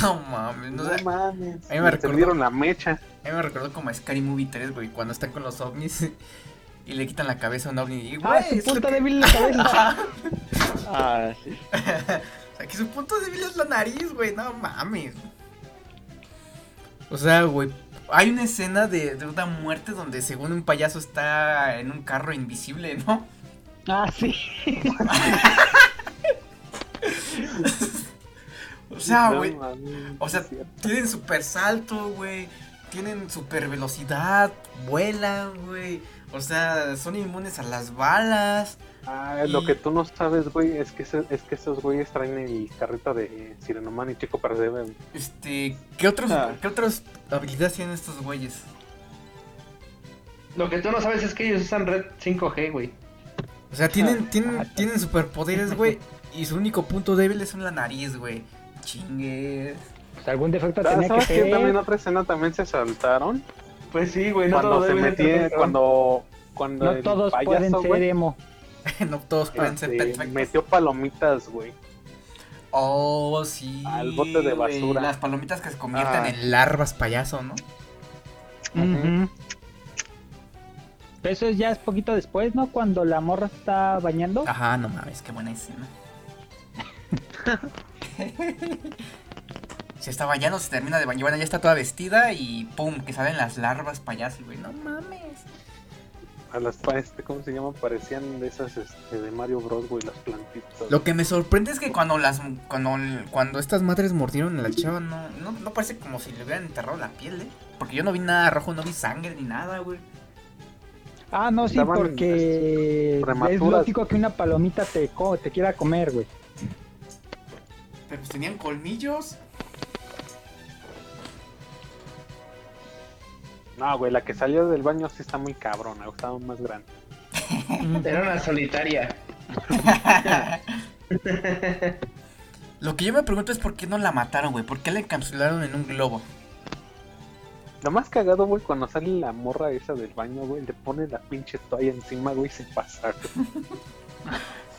No mames, no No, sé. mames. a mí me me recordó- la mecha. A mí me recordó como a Scary Movie 3, güey, cuando están con los ovnis y le quitan la cabeza a un ovni. Y, Ah, güey, su es lo punto que- débil en la *laughs* cabeza. Ajá. Ah, sí. O sea, que su punto débil es la nariz, güey. No mames. O sea, güey. Hay una escena de, de una muerte donde según un payaso está en un carro invisible, ¿no? Ah, sí. *laughs* O sea, güey. O sea, tienen super salto, güey. Tienen super velocidad. Vuelan, güey. O sea, son inmunes a las balas. Ah, lo que tú no sabes, güey, es que, ese- es que esos güeyes traen el carrito de Sirenoman y Chico Percebe. güey. Este, ¿qué otros, Ah. ¿qué otras habilidades tienen estos güeyes? Lo que tú no sabes es que ellos usan red 5G, güey. O sea, tienen, Ah, tienen, ah, tienen superpoderes, güey. Y su único punto débil es en la nariz, güey. Chingues. Pues algún defecto Ah, tenía que ¿Sabes qué? También ser. otra escena también se saltaron. Pues sí, güey, no cuando se metía, cuando, cuando No el todos payaso, pueden ser güey, emo. *laughs* no todos pueden ser este, perfectos. metió palomitas, güey. Oh, sí. Al bote de güey, basura. Las palomitas que se convierten Ah. en larvas payaso, ¿no? Ujú. Pero Eso ya es poquito después, ¿no? Cuando la morra está bañando. Ajá, no mames, qué buena escena. *laughs* *laughs* se está bañando, se termina de bañar, bueno, ya está toda vestida y pum, que salen las larvas payaso, güey. No mames. A las pa- este, ¿cómo se llama? Parecían de esas este, de Mario Bros, güey, las plantitas. Lo que me sorprende es que cuando las cuando, cuando estas madres mordieron a la chava no, no, no parece como si le hubieran enterrado la piel, ¿eh? Porque yo no vi nada rojo, no vi sangre ni nada, güey. Ah, no, sí, Estaban, porque es lógico que una palomita te, co- te quiera comer, güey. Pero pues tenían colmillos. No, güey, la que salió del baño sí está muy cabrona, estaba más grande. *laughs* Era una solitaria. *laughs* Lo que yo me pregunto es por qué no la mataron, güey. ¿Por qué la encapsularon en un globo? Lo más cagado, güey, cuando sale la morra esa del baño, güey, le pone la pinche toalla encima, güey, sin pasar. *laughs*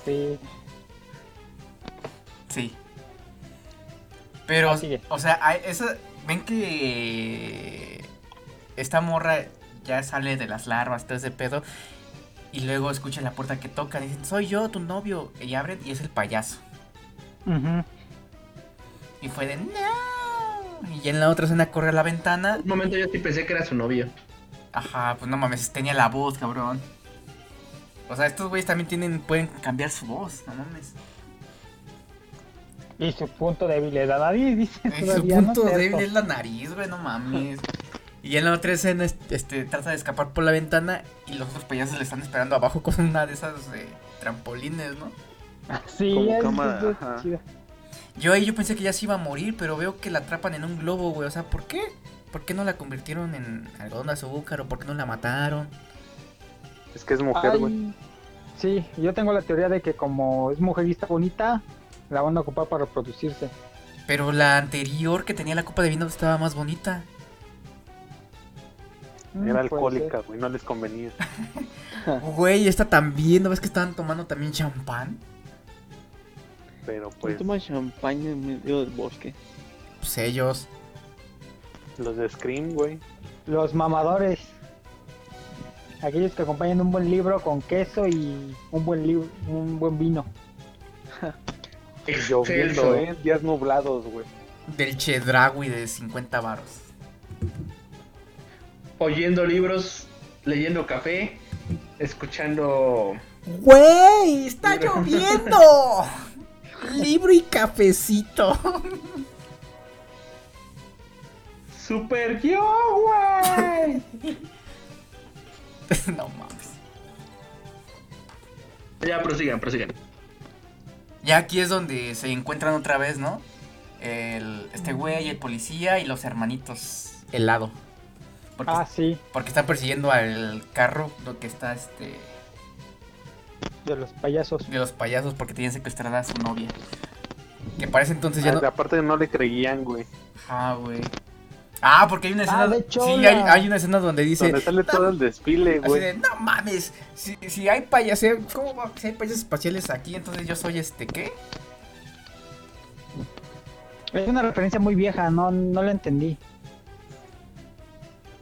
Sí. Sí. Pero, o sea, hay- esa, ven que esta morra ya sale de las larvas, todo ese pedo. Y luego escucha la puerta que toca. y Dicen, soy yo, tu novio. Y abren y es el payaso. Y fue de, no. Y en la otra escena corre a la ventana. Un momento yo sí pensé que era su novio. Ajá, pues no mames, tenía la voz, cabrón. O sea, estos güeyes también tienen, pueden cambiar su voz, no mames. Y su punto débil es la nariz, dice. Eh, Su punto débil es la nariz, güey, no mames. Y en la otra escena, este, trata de escapar por la ventana y los otros payasos le están esperando abajo con una de esas eh, trampolines, ¿no? Sí, Como es- cama, es- es ajá. chida. Yo ahí yo pensé que ya se iba a morir, pero veo que la atrapan en un globo, güey. O sea, ¿por qué? ¿Por qué no la convirtieron en algodón de azúcar o por qué no la mataron? Es que es mujer, güey. Sí, yo tengo la teoría de que como es mujer y está bonita, la van a ocupar para reproducirse. Pero la anterior que tenía la copa de vino estaba más bonita. Mm, Era alcohólica, güey, no les convenía. *laughs* Güey, esta también, ¿no ves que estaban tomando también champán? Pero Pues... pues, Toma champaña en medio del bosque. Pues ellos. los de Scream, güey. Los mamadores. Aquellos que acompañan un buen libro con queso y un buen libro, un buen vino. *laughs* Lloviendo, eh. Días nublados, güey. Del Chedragui de 50 varos. Oyendo libros, leyendo café, escuchando. ¡Güey! ¡Está lloviendo! *laughs* Libro y cafecito. ¡Super yo, güey! *laughs* no mames. ya, prosigan, prosigan. Ya aquí es donde se encuentran otra vez, ¿no? El, este güey, el policía y los hermanitos helado. Porque, Ah, sí, porque están persiguiendo al carro lo que está este de los payasos. de los payasos porque tienen secuestrada a su novia. Que parece entonces ya Ah, no. Aparte no le creían, güey. Ah, güey. Ah, porque hay una escena. Ah, hecho, sí, hay, hay una escena donde dice. Donde sale todo el desfile, güey. de, no mames, si, si hay payasos, ¿cómo va? Si hay payasos espaciales aquí, entonces yo soy este, ¿qué? Es una referencia muy vieja, no, no la entendí.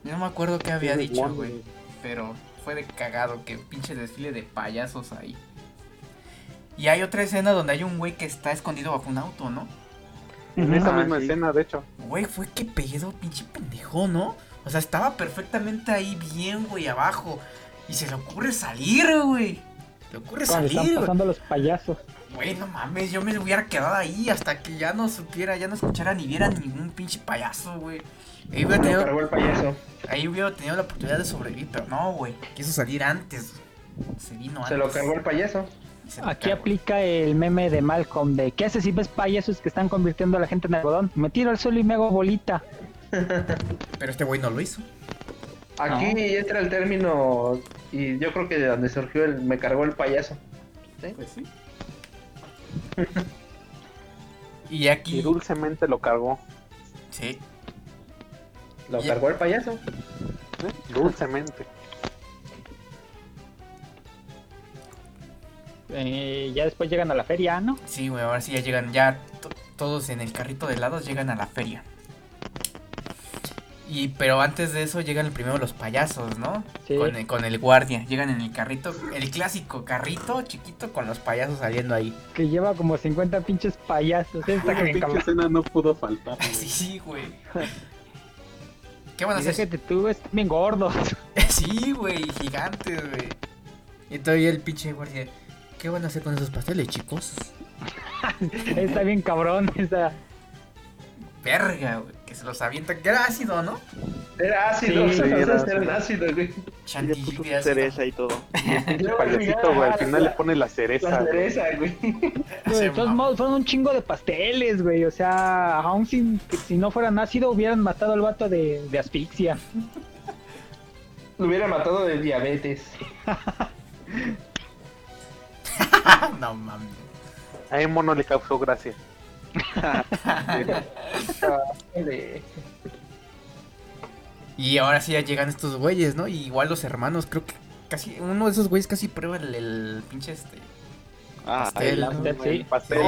Yo no me acuerdo qué había Sí, dicho, güey. Pero fue de cagado, que pinche desfile de payasos ahí. Y hay otra escena donde hay un güey que está escondido bajo un auto, ¿no? En esa Ah, misma sí. escena, de hecho. Güey, fue que pedo, pinche pendejo, ¿no? O sea, estaba perfectamente ahí bien, güey, abajo. Y se le ocurre salir, güey. Le ocurre Cuando están salir, güey. pasando los payasos. Güey, no mames, yo me hubiera quedado ahí hasta que ya no supiera, ya no escuchara ni viera ningún pinche payaso, güey. Ahí hubiera, tenido, cargó el payaso. ahí hubiera tenido la oportunidad de sobrevivir, pero no, güey. Quiso salir antes. Se vino antes. Se lo cargó el payaso. Aquí cargó. aplica el meme de Malcolm de ¿qué haces si ves payasos que están convirtiendo a la gente en algodón? Me tiro al suelo y me hago bolita. *laughs* Pero este güey no lo hizo. Aquí No. entra el término y yo creo que de donde surgió el me cargó el payaso. Pues sí. Y *laughs* Y aquí. dulcemente lo cargó. Sí. Lo cargó el payaso. ¿eh? Dulcemente. Eh, ya después llegan a la feria, ¿no? Sí, güey, ahora sí ya llegan, ya to- todos en el carrito de helados llegan a la feria. Y pero antes de eso llegan primero los payasos, ¿no? Sí. Con, el, con el guardia, llegan en el carrito, el clásico carrito chiquito con los payasos saliendo ahí. Que lleva como 50 pinches payasos. Esa bien pinche escena no pudo faltar. *laughs* güey. Sí, sí, güey. *laughs* ¿Qué van a hacer? déjate tú, están bien gordos. *laughs* Sí, güey, gigantes, güey. Y todavía el pinche guardia. ¿Qué van a hacer con esos pasteles, chicos? Está bien cabrón. Está... Verga, güey. Que se los avientan. Que era ácido, ¿no? Era ácido, Sí, *laughs* esos era ácido. ácido, güey. Y le Chantilly puso de ácido. cereza y todo. *laughs* Pinche payasito, güey. Al final le pone la cereza. La güey. cereza, güey. *laughs* Güey, de todos modos, fueron un chingo de pasteles, güey. O sea, aún sin, que si no fueran ácido, hubieran matado al vato de, de asfixia. Lo hubiera matado de diabetes. no mames. A Emo no le causó gracia. *laughs* Y ahora sí ya llegan estos güeyes, ¿no? Y igual los hermanos, creo que casi. Uno de esos güeyes casi prueba el, el pinche este. Ah, Pastel, el- ¿no? sí. El pastel.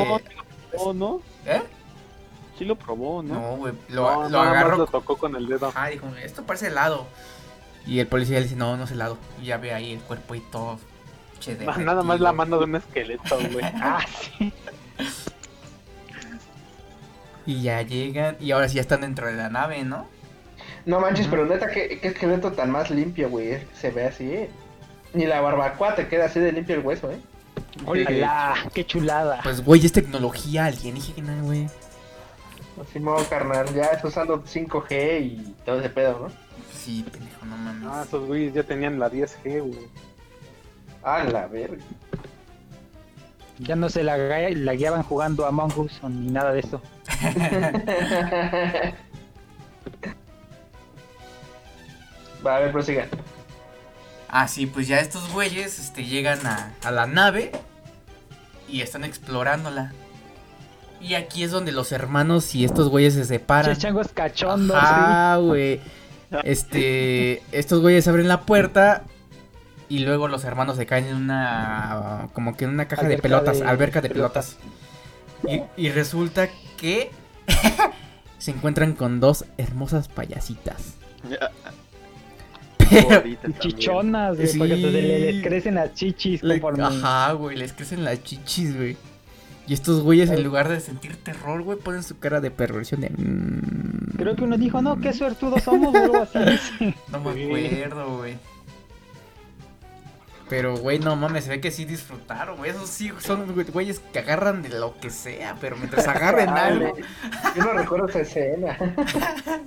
No, no. ¿Eh? Sí lo probó, ¿no? No, güey. Lo, No, agarró. lo tocó con el dedo. Ajá, dijo, esto parece helado. Y el policía le dice, no, no es helado. Y ya ve ahí el cuerpo y todo. Che, *laughs* nada más la mano de un esqueleto, güey. *laughs* Ah, sí. Y ya llegan. Y ahora sí ya están dentro de la nave, ¿no? No manches, pero neta, qué, qué esqueleto tan más limpio, güey. Se ve así, ¿eh? Ni la barbacoa te queda así de limpio el hueso, ¿eh? ¡Hola! ¡Qué chulada! Pues, güey, es tecnología alienígena, güey. Así modo carnal, ya es usando 5G y todo ese pedo, ¿no? Sí, pendejo, no mames. Ah, esos güeyes ya tenían la 10G, güey. A la verga. Ya no se la, gu- la guiaban jugando a Among Us o ni nada de eso. Va, a ver, prosigan. Ah, sí, pues ya estos güeyes este, llegan a, a la nave y están explorándola. Y aquí es donde los hermanos y estos güeyes se separan. Changos cachondos. Ah, güey. Este, estos güeyes abren la puerta y luego los hermanos se caen en una, como que en una caja de pelotas, de alberca de pelotas. Y, y resulta que *laughs* se encuentran con dos hermosas payasitas. Pero, chichonas, güey, Sí. porque le- les crecen las chichis le- conforme. ajá, güey, les crecen las chichis, güey. Y estos güeyes en lugar de sentir terror, güey, ponen su cara de perversión de... mm, Creo que uno dijo, no, qué suertudos somos, así. *laughs* dice. No me acuerdo, güey. Pero, güey, no mames, se ve que sí disfrutaron, güey. Esos sí son güey- güeyes que agarran de lo que sea, pero mientras agarren *laughs* algo. Yo no recuerdo esa escena. *laughs*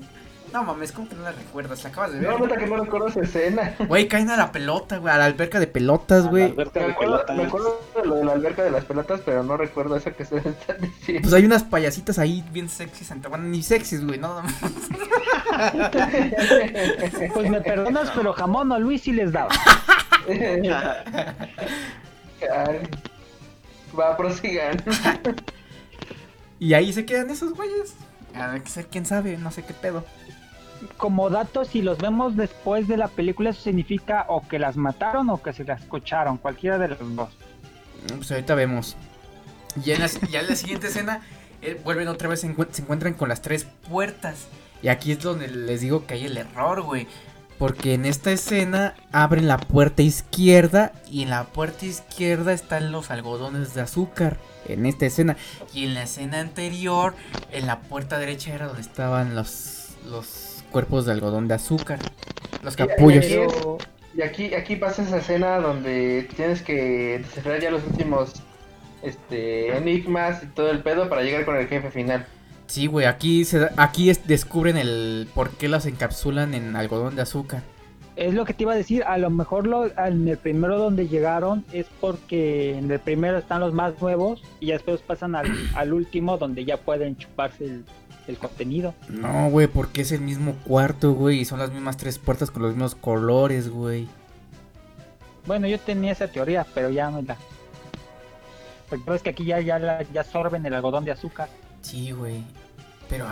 No mames, ¿cómo que no la recuerdas? La acabas de ver. No, neta que no recuerdo esa escena. Güey, caen a la pelota, güey, a la alberca de pelotas, La güey. alberca Me de acuerdo, pelotas. me acuerdo de lo de la alberca de las pelotas, pero no recuerdo eso que se están diciendo. Pues hay unas payasitas ahí bien sexys, ante- bueno, ni sexys, güey, no. *laughs* Pues me perdonas, pero jamón a Luis sí les daba. Va, prosigan. Y ahí se quedan esos güeyes. A ver, quién sabe, no sé qué pedo. Como datos, si los vemos después de la película, eso significa o que las mataron o que se las cocharon, cualquiera de los dos. Pues ahorita vemos. Y en la, ya en la siguiente escena, eh, vuelven otra vez, se, encuent- se encuentran con las tres puertas. Y aquí es donde les digo que hay el error, güey. Porque en esta escena abren la puerta izquierda y en la puerta izquierda están los algodones de azúcar. En esta escena. Y en la escena anterior, en la puerta derecha era donde estaban los, los cuerpos de algodón de azúcar. Los y capullos. aquí Y aquí, aquí pasa esa escena donde tienes que descifrar ya los últimos este, enigmas y todo el pedo para llegar con el jefe final. Sí, güey, aquí, se, aquí es- descubren el por qué las encapsulan en algodón de azúcar. Es lo que te iba a decir, a lo mejor lo, en el primero donde llegaron es porque en el primero están los más nuevos y después pasan al, *clears throat* al último donde ya pueden chuparse el, el contenido. No, güey, porque es el mismo cuarto, güey, y son las mismas tres puertas con los mismos colores, güey. Bueno, yo tenía esa teoría, pero ya me la... Porque es que aquí ya, ya, la- ya sorben el algodón de azúcar. Sí, güey. Pero,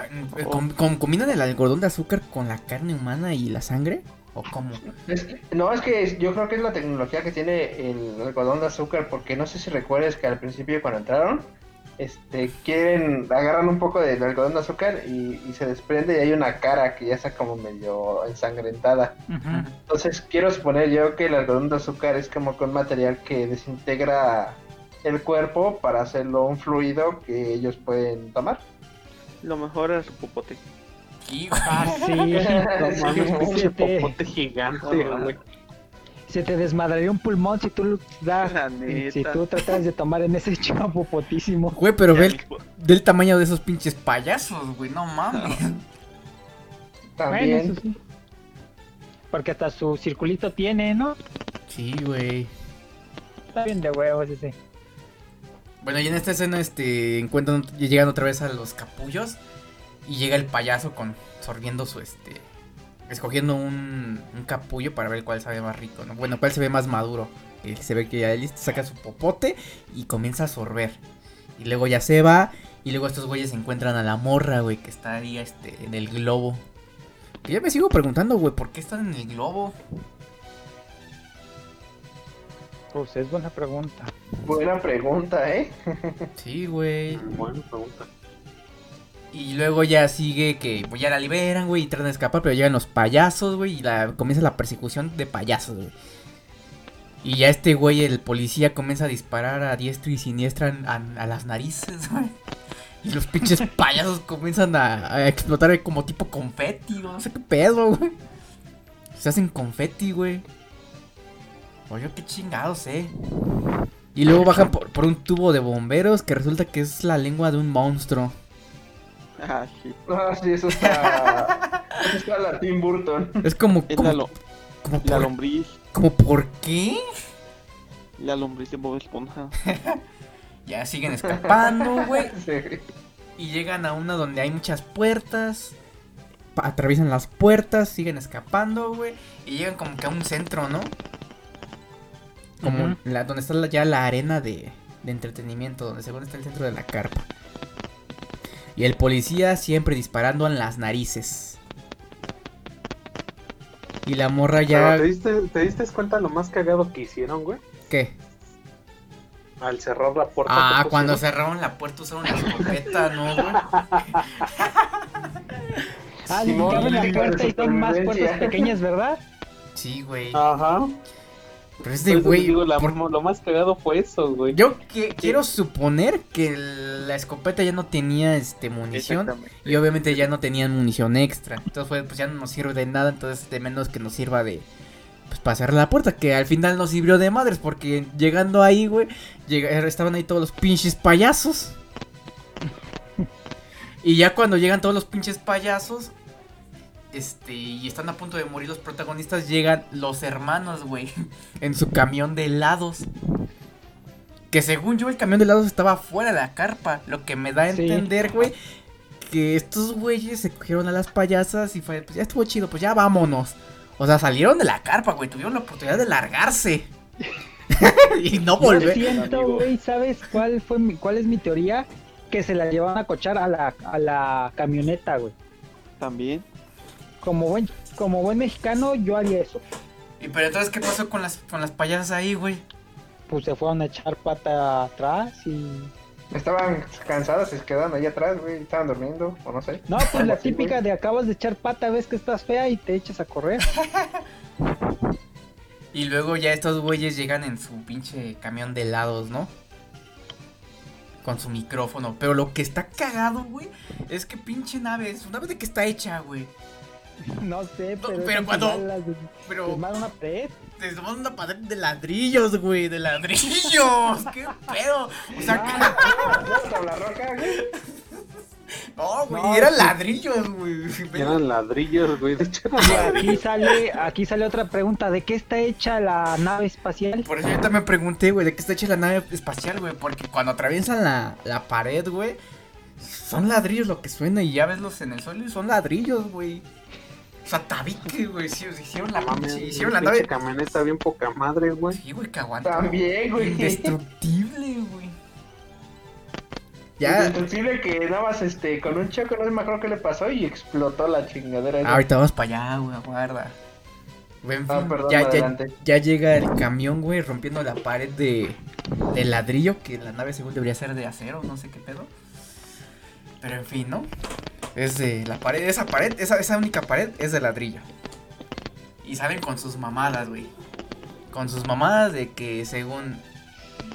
Oh. ¿com- com- ¿combinan el algodón de azúcar con la carne humana y la sangre? ¿O cómo? Es no, es que yo creo que es la tecnología que tiene el algodón de azúcar, porque no sé si recuerdas que al principio cuando entraron, este, quieren, agarran un poco del algodón de azúcar y, y se desprende y hay una cara que ya está como medio ensangrentada. Entonces quiero suponer yo que el algodón de azúcar es como que un material que desintegra el cuerpo para hacerlo un fluido que ellos pueden tomar. Lo mejor era su popote. Ah, sí. *laughs* No popote gigante, güey. se te desmadraría un pulmón si tú das, La neta. si tú tratas de tomar en ese *laughs* chapo potísimo. Güey, pero ve el, del tamaño de esos pinches payasos, güey, no mames. También. Bueno, eso sí. Porque hasta su circulito tiene, ¿no? Sí, güey. Está bien de huevos ese. Bueno, y en esta escena, este, encuentran, llegan otra vez a los capullos y llega el payaso con, sorbiendo su, este, escogiendo un, un capullo para ver cuál sabe más rico, ¿no? Bueno, cuál se ve más maduro. Y se ve que ya listo, saca su popote y comienza a sorber. Y luego ya se va y luego estos güeyes encuentran a la morra, güey, que está ahí, este, en el globo. Y yo me sigo preguntando, güey, ¿por qué están en el globo? Pues es buena pregunta. Buena pregunta, ¿eh? Sí, güey. Buena pregunta. Y luego ya sigue que pues, ya la liberan, güey, y tratan de escapar, pero llegan los payasos, güey, y la, comienza la persecución de payasos, güey. Y ya este güey, el policía, comienza a disparar a diestro y siniestra a, a las narices, *laughs* güey. Y los pinches payasos comienzan a, a explotar como tipo confeti, güey, no sé qué pedo, güey. Se hacen confeti, güey. O yo qué chingados, eh. Y luego bajan por, por un tubo de bomberos que resulta que es la lengua de un monstruo. Ah, sí. Ah, sí, eso está. *laughs* eso está la Tim Burton. Es como, Es como, la, lo- como la por, lombriz. como por qué. La lombriz de Bob Esponja. *laughs* Ya siguen escapando, güey. *laughs* Sí. Y llegan a una donde hay muchas puertas. Atraviesan las puertas, siguen escapando, güey. Y llegan como que a un centro, ¿no? Como la, donde está la- ya la arena de, de entretenimiento, donde según está el centro de la carpa. Y el policía siempre disparando en las narices. Y la morra Pero ya... ¿te, diste, ¿Te diste cuenta lo más cagado que hicieron, güey? ¿Qué? Al cerrar la puerta. Ah, ¿qué cuando cerraron la puerta usaron la escopeta, ¿no, güey? *laughs* Ah, abren la puerta y son más puertas pequeñas, ¿verdad? Sí, güey. Ajá. Pero este güey... por- lo más cagado fue eso, güey. Yo que- quiero suponer que la escopeta ya no tenía este munición y obviamente ya no tenían munición extra. Entonces fue, pues ya no nos sirve de nada, entonces de menos que nos sirva de pues cerrar la puerta, que al final nos sirvió de madres porque llegando ahí, güey, llega- estaban ahí todos los pinches payasos. *laughs* Y ya cuando llegan todos los pinches payasos, este, y están a punto de morir los protagonistas, llegan los hermanos, güey, *laughs* en su camión de helados. Que según yo el camión de helados estaba fuera de la carpa, lo que me da a entender, güey, que estos güeyes se cogieron a las payasas y fue, pues ya estuvo chido, pues ya vámonos. O sea, salieron de la carpa, güey, tuvieron la oportunidad de largarse. *laughs* y no Yo volver. siento, amigo. güey, ¿sabes cuál fue mi- cuál es mi teoría? Que se la llevaban a cochar a la, a la camioneta, güey. También. Como buen, como buen mexicano, yo haría eso. Y pero entonces, ¿qué pasó con las, con las payasas ahí, güey? Pues se fueron a echar pata atrás y Estaban cansados, se quedaron ahí atrás, güey, estaban durmiendo, o no sé. No, pues la así, típica güey. de acabas de echar pata, ves que estás fea y te echas a correr. *laughs* Y luego ya estos güeyes llegan en su pinche camión de helados, ¿no? Con su micrófono. Pero lo que está cagado, güey, es que pinche nave, es una nave de que está hecha, güey. *laughs* No sé, No, pero. cuando- igual las de- Pero te mandan una pared. te toman una pared de ladrillos, güey, de ladrillos. *laughs* ¿Qué pedo? O sea, que... tabla roca, güey. No, güey, No, eran sí. ladrillos, güey. Eran ladrillos, güey. De hecho, aquí sale, aquí sale otra pregunta, ¿de qué está hecha la nave espacial? Por eso yo también me pregunté, güey, de qué está hecha la nave espacial, güey. Porque cuando atraviesan la, la pared, güey, son ladrillos lo que suena y ya ves los en el suelo y son ladrillos, güey. Sea, tabique, güey. Sí, hicieron la mames, pinche, hicieron la nave. camioneta bien poca madre, güey. Sí, güey, que aguanta. También, güey. Indestructible, güey. Ya. Ya. Indestructible que nada más este, con un choque no me acuerdo qué le pasó y explotó la chingadera. Ah, ahorita vamos para allá, güey, aguarda. Güey, en Ah, perdón, ya, ya llega el camión, güey, rompiendo la pared de, de ladrillo, que la nave según debería ser de acero, no sé qué pedo. Pero en fin, ¿no? Es de la pared, esa pared, esa, esa única pared es de ladrillo. Y salen con sus mamadas, güey. Con sus mamadas de que según...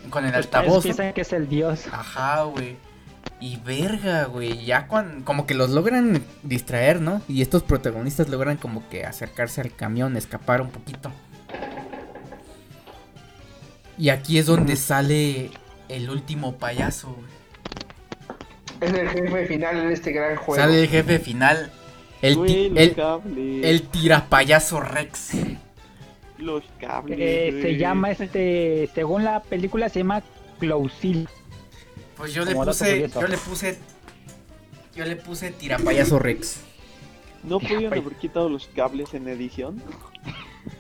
Con el altavoz. piensan que es el dios. Ajá, güey. Y verga, güey. Ya cuando. Como que los logran distraer, ¿no? Y estos protagonistas logran como que acercarse al camión, escapar un poquito. Y aquí es donde sale el último payaso, güey. Es el jefe final en este gran juego. Sale el jefe final. El, ti- Güey, el, cables. el tirapayaso Rex. Los cables. Eh, se llama este, según la película se llama Clousil. Pues yo le Como puse. Yo le puse. Yo le puse tirapayaso Rex. ¿No pudieron haber quitado los cables en edición?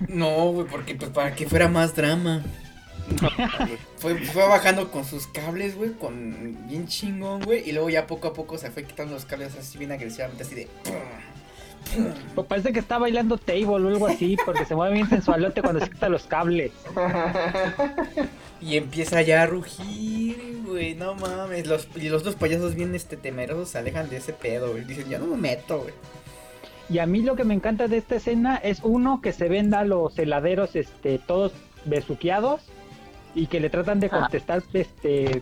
No, güey, porque pues para que fuera más drama. Fue, fue bajando con sus cables, güey, con bien chingón, güey. Y luego ya poco a poco se fue quitando los cables así bien agresivamente, así de. Pues parece que está bailando table o algo así, porque se mueve bien sensualote cuando se quita los cables. *laughs* Y empieza ya a rugir, güey, no mames. Los, y los dos payasos bien este, temerosos se alejan de ese pedo, güey. Dicen, ya no me meto, güey. Y a mí lo que me encanta de esta escena es uno que se venda los heladeros este todos besuqueados y que le tratan de contestar este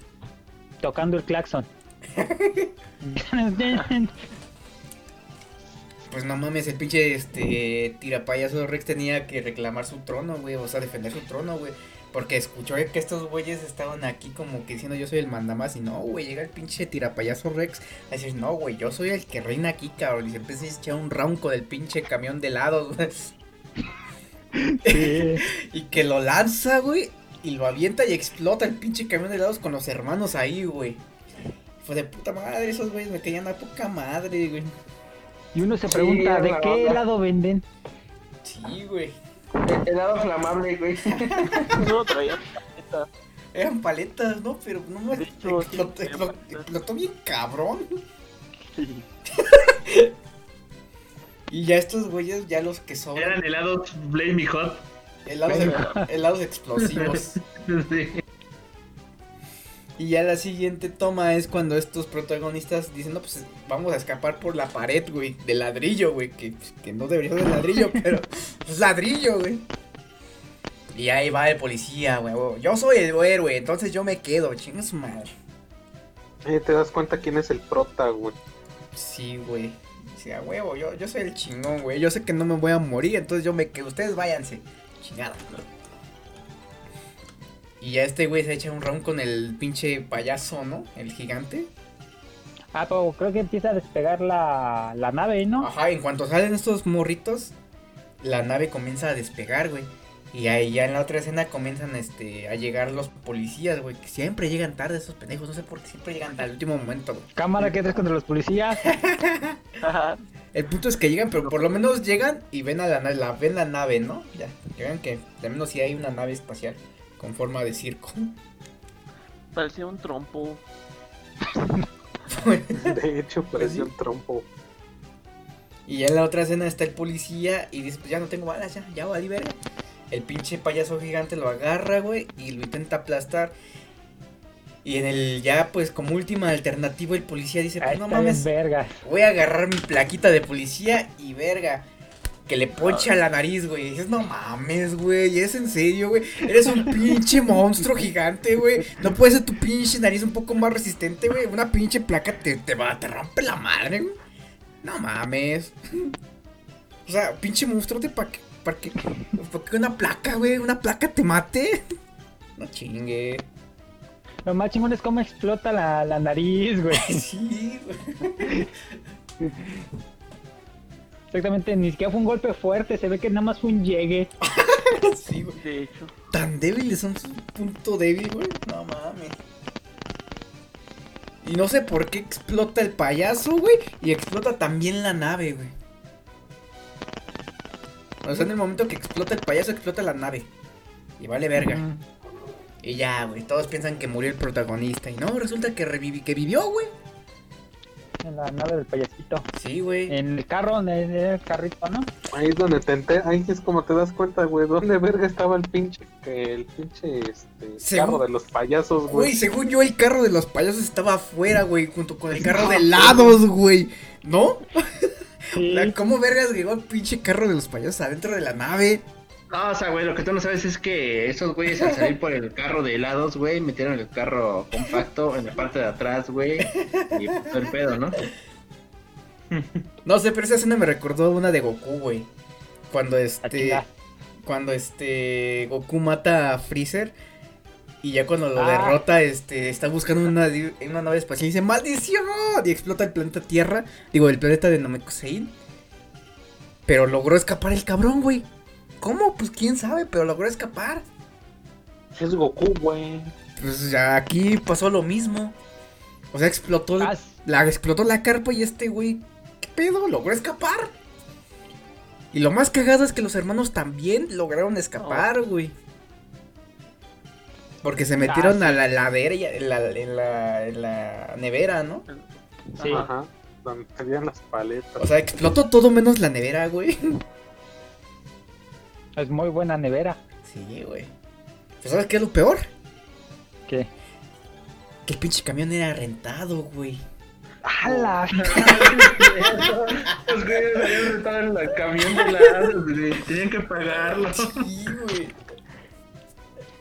tocando el claxon. *laughs* Pues no mames, el pinche este tirapayaso Rex tenía que reclamar su trono, güey, o sea, defender su trono, güey. Porque escuchó que estos güeyes estaban aquí como que diciendo yo soy el mandamás y no, güey, llega el pinche tirapayaso Rex a decir, no, güey, yo soy el que reina aquí, cabrón. Y se empieza a echar un ronco del pinche camión de helados, güey. Sí. *laughs* Y que lo lanza, güey, y lo avienta y explota el pinche camión de helados con los hermanos ahí, güey. Fue de puta madre, esos güeyes me caían a poca madre, güey. Y uno se pregunta, ¿de qué onda. helado venden? Sí, güey. Helado flamable, güey. *laughs* No, traía paleta. Eran paletas, ¿no? Pero no me hecho, explotó, sí, explotó- eran paletas. explotó bien cabrón. Sí. *laughs* Y ya estos güeyes, ya los que sobran, Eran helados Blame Hot. Helados, helados explosivos. *laughs* Sí. Y ya la siguiente toma es cuando estos protagonistas dicen, no, pues vamos a escapar por la pared, güey, de ladrillo, güey, que, que no debería ser de ladrillo, *laughs* pero es ladrillo, güey. Y ahí va el policía, güey, güey, yo soy el héroe, entonces yo me quedo, chinga su madre. Eh, te das cuenta quién es el prota, güey. Sí, güey. Sí, a huevo, yo, yo soy el chingón, güey. Yo sé que no me voy a morir, entonces yo me quedo. Ustedes váyanse. Chingada. Y ya este güey se echa un round con el pinche payaso, ¿no? El gigante. Ah, pero creo que empieza a despegar la, la nave, ¿no? Ajá, en cuanto salen estos morritos, la nave comienza a despegar, güey. Y ahí ya en la otra escena comienzan este, a llegar los policías, güey. Que siempre llegan tarde esos pendejos. No sé por qué siempre llegan al último momento, güey. Cámara que traes contra los policías. *laughs* *laughs* El punto es que llegan, pero por lo menos llegan y ven a la nave, la, ven la nave, ¿no? Ya, que vean que de menos si hay una nave espacial con forma de circo. Parecía un trompo. *laughs* De hecho, parecía sí. un trompo. y ya en la otra escena está el policía y dice, pues ya no tengo balas, ya, ya valí verga. El pinche payaso gigante lo agarra, güey, y lo intenta aplastar. Y en el ya, pues como última alternativa, el policía dice, pues no mames, vergas. voy a agarrar mi plaquita de policía y verga. Que le poncha la nariz, güey. Y dices, no mames, güey. ¿Es en serio, güey? Eres un pinche monstruo gigante, güey. No puede ser tu pinche nariz un poco más resistente, güey. Una pinche placa te, te va, te rompe la madre, güey. No mames. O sea, pinche monstruo de pa' que, pa' que, pa' que una placa, güey. Una placa te mate. *laughs* No chingue. Lo más chingón es cómo explota la, la nariz, güey. *laughs* Sí, güey. Exactamente, ni siquiera fue un golpe fuerte, se ve que nada más fue un llegue. *laughs* Sí, güey. De hecho. Tan débiles son su punto débil, güey. No mames. Y no sé por qué explota el payaso, güey. Y explota también la nave, güey. O sea, en el momento que explota el payaso, explota la nave. Y vale verga. Y ya, güey. Todos piensan que murió el protagonista. Y no, resulta que revivi que vivió, güey. En la nave del payasito. Sí, güey. En el carro, en el, en el carrito, ¿no? Ahí es donde te enter- ahí es como te das cuenta, güey, dónde verga estaba el pinche, el pinche, este, Según- carro de los payasos, Güey, güey. según yo, el carro de los payasos estaba afuera, güey. Junto con el carro de helados, güey. ¿No? Sí. *laughs* La- ¿Cómo vergas llegó el pinche carro de los payasos adentro de la nave? No, o sea, güey, lo que tú no sabes es que esos güeyes al salir por el carro de helados, güey, metieron el carro compacto en la parte de atrás, güey. Y todo el pedo, ¿no? No sé, pero esa escena me recordó una de Goku, güey. Cuando este. Cuando este. Goku mata a Freezer. Y ya cuando lo Ah. derrota, este. Está buscando una, una nave espacial y dice: ¡Maldición! Y explota el planeta Tierra. Digo, el planeta de Namekusein. Pero logró escapar el cabrón, güey. ¿Cómo? Pues quién sabe, pero logró escapar. Es Goku, güey. Pues ya aquí pasó lo mismo. O sea, explotó. La explotó la carpa y este güey, ¿qué pedo? Logró escapar. Y lo más cagado es que los hermanos también lograron escapar, güey. Porque se metieron Ah, a la heladera y en la, en la, en la nevera, ¿no? Sí. Ajá. Donde tenían las paletas. O sea, explotó todo menos la nevera, güey. *laughs* Es muy buena nevera. Sí, güey. Pues ¿sabes qué es lo peor? ¿Qué? Que el pinche camión era rentado, güey. ¡Hala! *laughs* Los güeyes habían rentado en el camión de güey. Tenían que pagarlo. Sí, güey.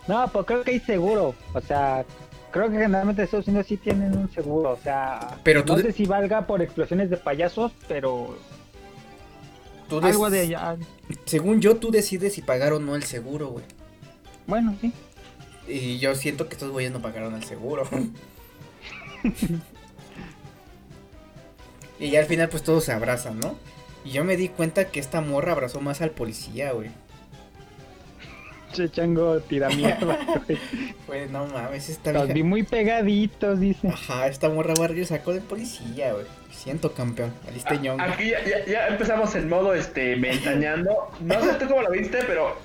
No, pues creo que hay seguro. O sea, creo que generalmente Estados Unidos sí tienen un seguro. O sea, Pero tú no de- sé si valga por explosiones de payasos, pero Tú algo de allá. Según yo, tú decides si pagar o no el seguro, güey. Bueno, sí. Y yo siento que estos güeyes no pagaron el seguro. *laughs* y ya al final pues todos se abrazan, ¿no? Y yo me di cuenta que esta morra abrazó más al policía, güey. Che chango tira mierda. *laughs* güey. Pues no mames, esta Los vi muy pegaditos, dice. Ajá, esta morra Warrior sacó del policía, güey. Siento campeón, aliste ñongo. Aquí ya, ya, ya empezamos el modo este ventaneando. No sé tú cómo lo viste, pero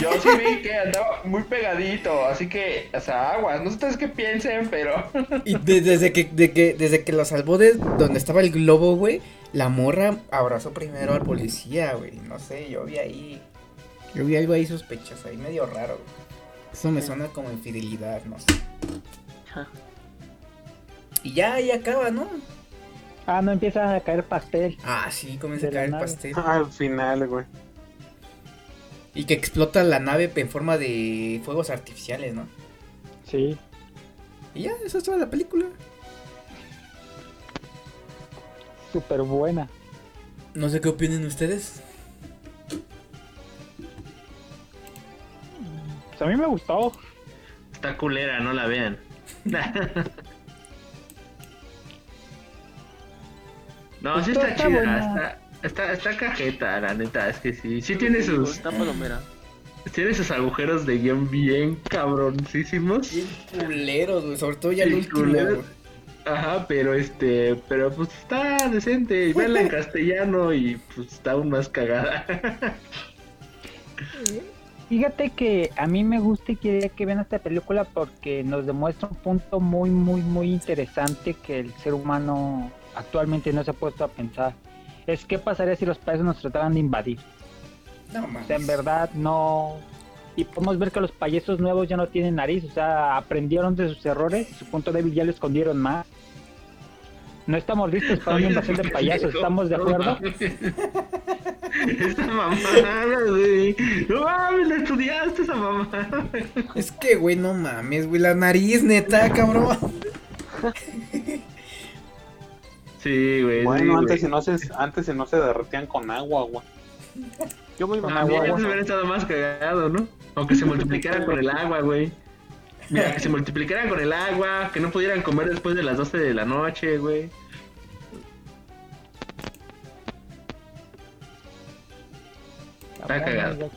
yo sí vi que andaba muy pegadito. Así que, o sea, aguas. No sé ustedes qué piensen, pero. Y de- desde que, de que, desde que lo salvó de donde estaba el globo, güey, la morra abrazó primero al policía, güey. No sé, yo vi ahí. Yo vi algo ahí sospechoso, ahí medio raro. güey. Eso me suena como infidelidad, no sé. Y ya ahí acaba, ¿no? Ah, no empieza a caer pastel. Ah, sí, comienza a caer nave. pastel. Al final, güey. Y que explota la nave en forma de fuegos artificiales, ¿no? Sí. Y ya, eso es toda la película. Súper buena. No sé qué opinen ustedes. Pues a mí me gustó. Está culera, no la vean. *laughs* no, sí está, Está chida. Está, está, está cajeta, la neta. Es que sí. Sí tiene sus, Está palomera. tiene sus agujeros de guion bien cabroncísimos. Bien culeros, güey. Sobre todo ya el último. Ajá, pero este, pero pues está decente. Verla en *laughs* castellano y pues está aún más cagada. Fíjate que a mí me gusta y quería que vean esta película porque nos demuestra un punto muy, muy, muy interesante que el ser humano actualmente no se ha puesto a pensar. Es qué pasaría si los países nos trataran de invadir. No O sea, en verdad no, y podemos ver que los payasos nuevos ya no tienen nariz, o sea, aprendieron de sus errores y su punto débil ya lo escondieron más. No estamos listos para una invasión de *laughs* payasos. ¿estamos de acuerdo? Esa mamada, güey. No mames, la estudiaste esa mamada. Es que, güey, no mames, güey, la nariz, neta, cabrón. Sí, güey. sí, Bueno, güey. antes si, no se, antes si no se derretían con agua, güey. Yo voy con Ah, agua. mira, güey. eso hubiera estado más cagado, ¿no? O que se multiplicaran con el agua, güey. Mira, que se multiplicaran con el agua, que no pudieran comer después de las 12 de la noche, güey. Está cagado.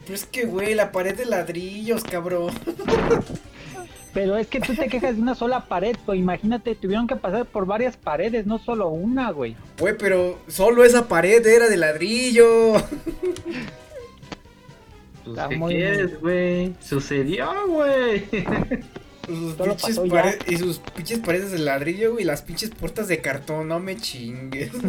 Pero es que, güey, la pared de ladrillos, cabrón. Pero es que tú te quejas de una sola pared, pues imagínate, tuvieron que pasar por varias paredes, no solo una, güey. Güey, pero solo esa pared era de ladrillo. Pues, Está ¿qué muy- quieres, güey? Sucedió, güey. *laughs* Sus Solo pinches pasó ya. pared- y sus pinches paredes de ladrillo, güey, y las pinches puertas de cartón, no me chingues. *laughs*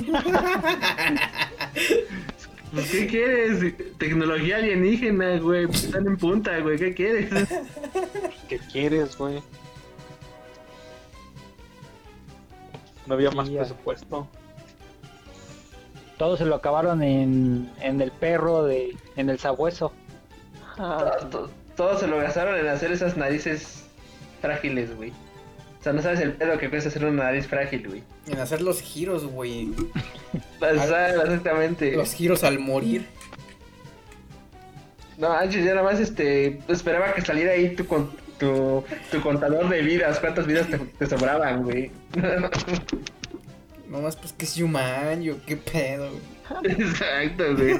Pues, ¿Qué quieres? Tecnología alienígena, güey. Pues, Están en punta, güey. ¿Qué quieres? *laughs* ¿Qué quieres, güey? No había más ya. presupuesto. Todo se lo acabaron en, en el perro, de, en el sabueso. Todo- Todos se lo gastaron en hacer esas narices frágiles, güey. O sea, no sabes el pedo que cuesta hacer una nariz frágil, güey. En hacer los giros, güey. *laughs* Exactamente. Los giros al morir. No, manches, yo nada más este, esperaba que saliera ahí tu, con- tu, tu contador de vidas. ¿Cuántas vidas te, te sobraban, güey? *laughs* No más, pues que es human, yo qué pedo. güey. Exacto, güey.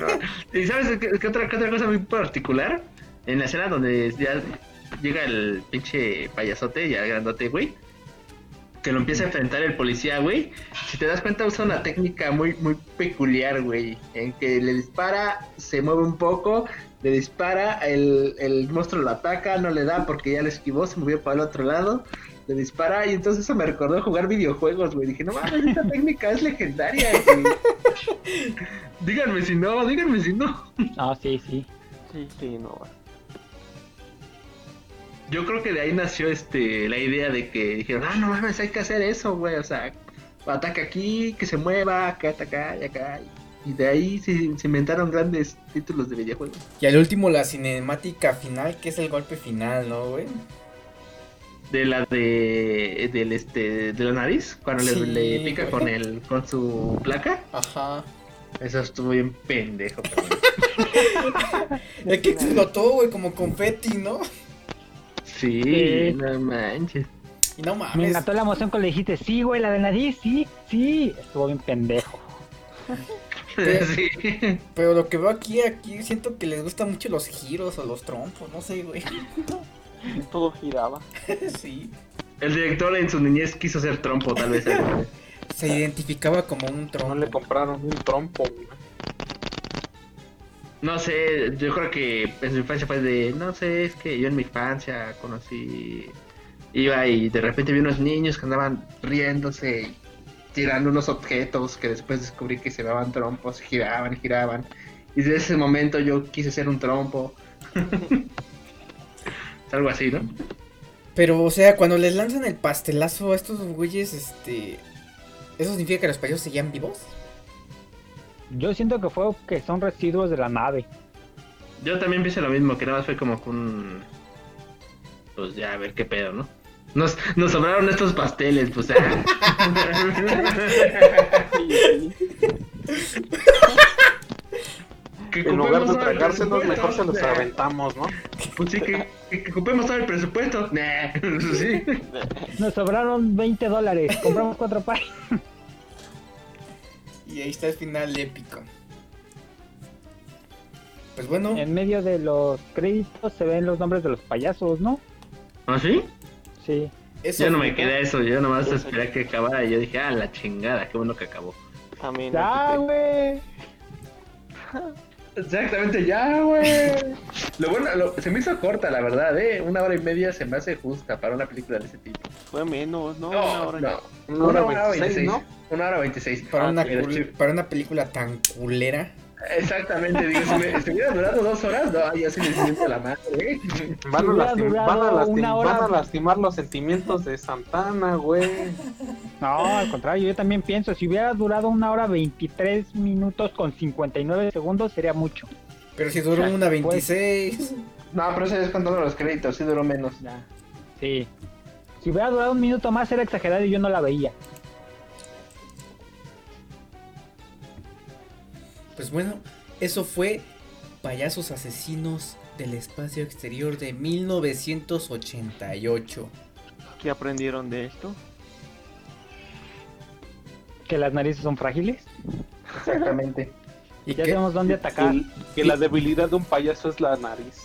¿Y sabes qué, otra, cosa muy particular? En la escena donde ya llega el pinche payasote, ya grandote, güey. Que lo empieza a enfrentar el policía, güey. Si te das cuenta, usa una técnica muy, muy peculiar, güey. En que le dispara, se mueve un poco, le dispara, el, el monstruo lo ataca, no le da porque ya le esquivó, se movió para el otro lado. Le dispara y entonces eso me recordó jugar videojuegos, güey. Dije, no mames, esta *laughs* técnica es legendaria, güey. díganme si no, díganme si no. Ah, sí, sí. Sí, sí, no. Yo creo que de ahí nació este la idea de que dijeron, ah, no mames, hay que hacer eso, güey. O sea, ataca aquí, que se mueva, acá, acá y acá. Y de ahí se, se inventaron grandes títulos de videojuegos. Y al último la cinemática final, que es el golpe final, ¿no, güey? De la de del este de la nariz, cuando le- Sí, le, pica güey. con el con su placa. Ajá. Eso estuvo bien pendejo, pero Es *laughs* que explotó, güey, como confeti, ¿no? sí, Sí. no manches. Y no Me mames. encantó la emoción cuando le dijiste, sí, güey, la de nariz, sí, sí. Estuvo bien pendejo. *laughs* sí. Pero lo que veo aquí, aquí siento que les gustan mucho los giros o los trompos, no sé, güey. *laughs* *laughs* Todo giraba. *laughs* sí. El director en su niñez quiso ser trompo, tal vez. *laughs* Se identificaba como un No trompo. le compraron un trompo, güey. No sé, yo creo que en su infancia fue de, no sé, es que yo en mi infancia conocí, iba y de repente vi unos niños que andaban riéndose y tirando unos objetos que después descubrí que se llamaban trompos, giraban giraban. Y desde ese momento yo quise ser un trompo. Es algo así, ¿no? Pero, o sea, cuando les lanzan el pastelazo a estos güeyes, este. ¿Eso significa que los payasos seguían vivos? Yo siento que fue que son residuos de la nave. Yo también pienso lo mismo, que nada más fue como que un... Pues ya, a ver qué pedo, ¿no? Nos, nos sobraron estos pasteles, pues ah. *laughs* *laughs* Que En lugar de tragárselos, mejor se los Nah. aventamos, ¿no? Pues sí, que, que, que ocupemos todo el presupuesto. Nah, *laughs* sí. Nos sobraron 20 dólares, compramos cuatro pares. Y ahí está el final épico. Pues bueno, En medio de los créditos se ven los nombres de los payasos, ¿no? ¿Ah, sí? Sí. eso Yo no me quedé a eso, yo nomás esperé que acabara y yo dije, ah, la chingada, qué bueno que acabó. También. Aquí güey. *laughs* Exactamente, ya, güey. Lo bueno, lo- se me hizo corta, la verdad, ¿eh? Una hora y media se me hace justa para una película de ese tipo. Fue menos, ¿no? Una No, hora. no. Una hora veintiséis, ¿no? Una hora veintiséis. para, Ah, una para una película tan culera. Exactamente, digo, si, me, si hubiera durado dos horas, no, ya se me siento la madre. ¿eh? Van a, hubiera lastim- durado van, a lastim- una hora- van a lastimar los sentimientos de Santana, güey. No, al contrario, yo también pienso, si hubiera durado una hora 23 minutos con 59 segundos sería mucho. Pero si duró una 26. No, pero eso es contando los créditos, sí duró menos. Ya. Sí. Si hubiera durado un minuto más era exagerado y yo no la veía. Pues bueno, eso fue Payasos Asesinos del Espacio Exterior de 1988. ¿Qué aprendieron de esto? Que las narices son frágiles. Exactamente. *laughs* Y Ya que, sabemos dónde atacar. Que, que la debilidad de un payaso es la nariz.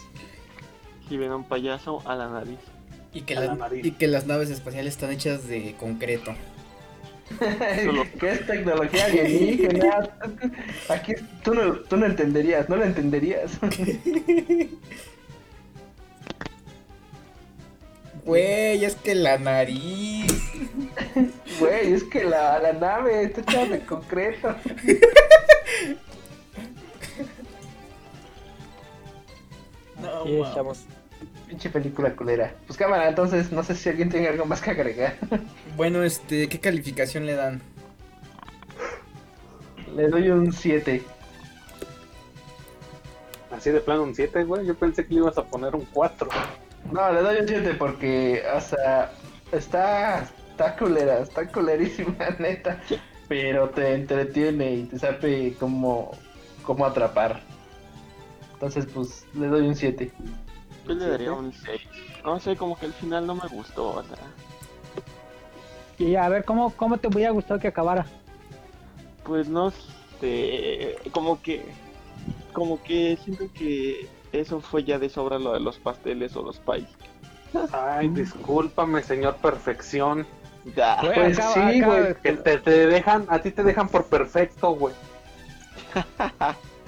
Si ven a un payaso a la nariz. y, que la- nariz. y que las naves espaciales están hechas de concreto. *laughs* ¿Qué es tecnología alienígena? Aquí tú no, tú no entenderías, no lo entenderías. *laughs* Güey, es que la nariz. Güey, es que la, la nave está hecha de concreto. No, chavos. Pinche película culera. Pues cámara, entonces no sé si alguien tiene algo más que agregar. *laughs* Bueno, este, ¿qué calificación le dan? Le doy un 7. Así de plano un 7, güey. Yo pensé que le ibas a poner un 4. No, le doy un 7 porque, o sea, está, está culera, está culerísima, *laughs* neta. Pero te entretiene y te sabe cómo, cómo atrapar. Entonces, pues, le doy un 7. Yo le daría un 6. No sé, como que el final no me gustó. O sea, Y a ver, ¿cómo, ¿cómo te hubiera gustado que acabara? pues no sé. Como que. Como que siento que eso fue ya de sobra lo de los pasteles o los pies. Ay, discúlpame, señor Perfección. Ya. Güey, Pues acaba- sí, acaba- güey. Que te, te dejan, a ti te dejan por perfecto, güey. *laughs*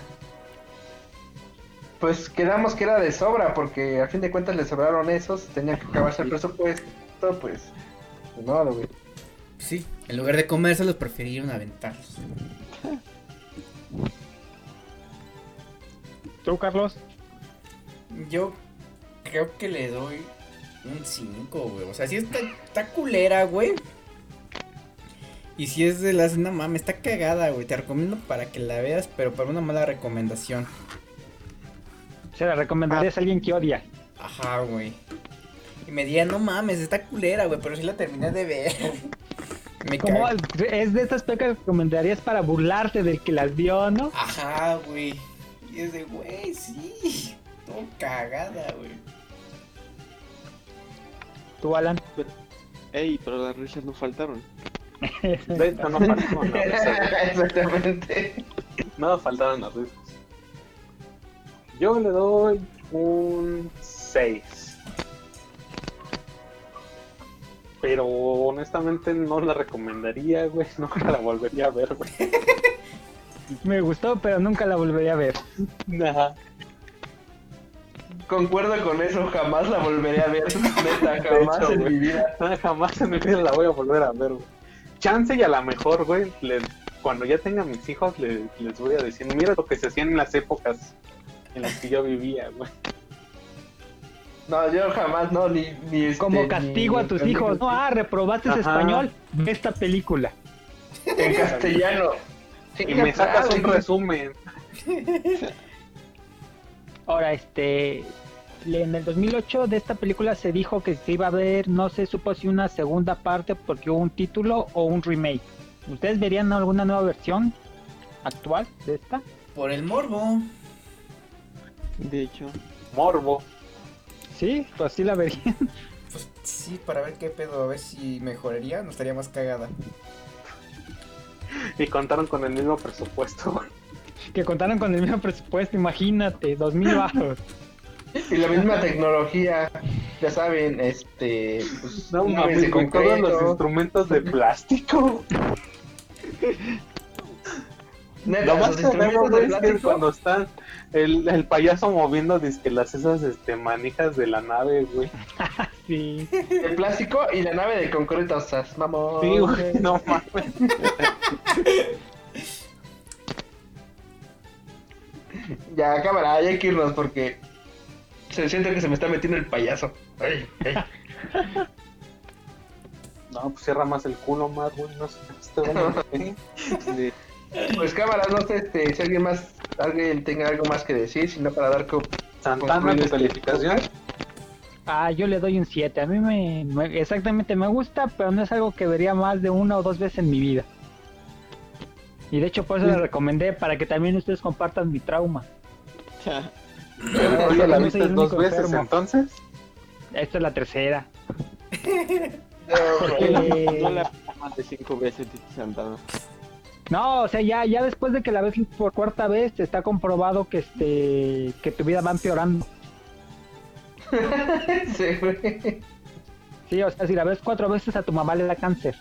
Pues quedamos que era de sobra porque a fin de cuentas le sobraron esos, tenía que acabarse el presupuesto, pues. de modo, güey. Sí, en lugar de comérselos prefirieron aventarlos. ¿Tú, Carlos? Yo creo que le doy un 5, güey. O sea, si está, está culera, güey. Y si es de las... No mames, está cagada, güey. Te recomiendo para que la veas, pero para una mala recomendación. Se la recomendarías a alguien que odia. Ajá, güey. Y me diría, no mames, está culera, güey, pero sí la terminé de ver. *laughs* Me ¿Cómo es de estas películas que recomendarías para burlarte del que las vio, no? Ajá, güey. Y es de, güey, sí. Todo cagada, güey. Tú, Alan. Ey, pero las risas no faltaron. *laughs* De no faltaron las risas. *laughs* Exactamente. No faltaron las risas. Yo le doy un 6. Pero honestamente no la recomendaría, güey. *laughs* No la volvería a ver, güey. *laughs* Me gustó, pero nunca la volvería a ver. Ajá. Concuerdo con eso, jamás la volveré a ver. *laughs* Neta, jamás hecho, en mi vida. No, jamás en mi vida la voy a volver a ver, güey. Chance y a lo mejor, güey, cuando ya tenga mis hijos le- les voy a decir, mira lo que se hacía en las épocas en las que yo vivía, güey. No, yo jamás, no, ni. ni este, Como ni- castigo a tus hijos. No, ah, reprobaste español. Ve esta película. En castellano. Y me sacas un resumen. *laughs* Ahora, este. En el 2008 de esta película se dijo que se iba a ver, no se supo si una segunda parte porque hubo un título o un remake. ¿Ustedes verían alguna nueva versión actual de esta? Por el morbo. De hecho, Morbo. Sí, pues sí la verían. Pues sí, para ver qué pedo, a ver si mejoraría, no estaría más cagada. Y contaron con el mismo presupuesto. Que contaron con el mismo presupuesto, imagínate, dos mil bajos. Y la misma tecnología, ya saben, este. Pues, No mames, con todos los instrumentos de plástico. *laughs* Neta, Lo más los instrumentos de es que cuando está el, el payaso moviendo disque las esas este manijas de la nave, güey. *laughs* Sí. De plástico y la nave de concreto, o sea, mamón. Sí, güey, no mames. *laughs* Ya, cámara, hay que irnos porque se siente que se me está metiendo el payaso. Ay, ay. No, pues cierra más el culo más, güey. No sé, este ¿eh? *laughs* Pues cámara, no sé este, si alguien más, alguien tenga algo más que decir, sino para dar co- Santana, tu este calificación. Ah, yo le doy un 7. A mí me, me- exactamente me gusta, pero no es algo que vería más de una o dos veces en mi vida. Y de hecho por eso le recomendé para que también ustedes compartan mi trauma. Pero la no viste dos veces, enfermo. entonces. Esta es la tercera. *laughs* Yo Porque- la vi más de cinco veces, Santana. No, o sea, ya, ya después de que la ves por cuarta vez, está comprobado que este que tu vida va empeorando. *laughs* Sí. Sí, o sea, si la ves cuatro veces a tu mamá le da cáncer.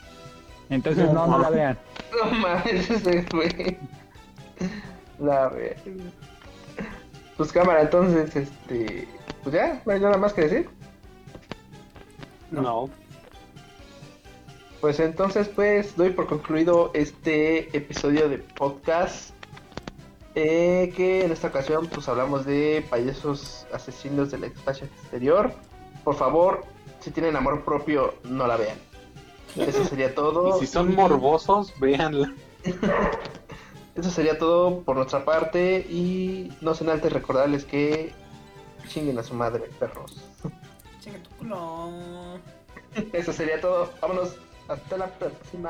Entonces no, no la vean. *laughs* No mames, ese güey. La. Pues cámara, entonces, este. Pues ya, no hay nada más que decir. No. Pues entonces, pues doy por concluido este episodio de podcast. eh, que en esta ocasión, pues hablamos de payasos asesinos del espacio exterior. Por favor, si tienen amor propio, no la vean. Eso sería todo. *laughs* Y si son morbosos, véanla. *laughs* Eso sería todo por nuestra parte. Y no sin antes recordarles que chinguen a su madre, perros. Chinga tu culo. *laughs* Eso sería todo. Vámonos. ตัดจะรับเติดใช่ไ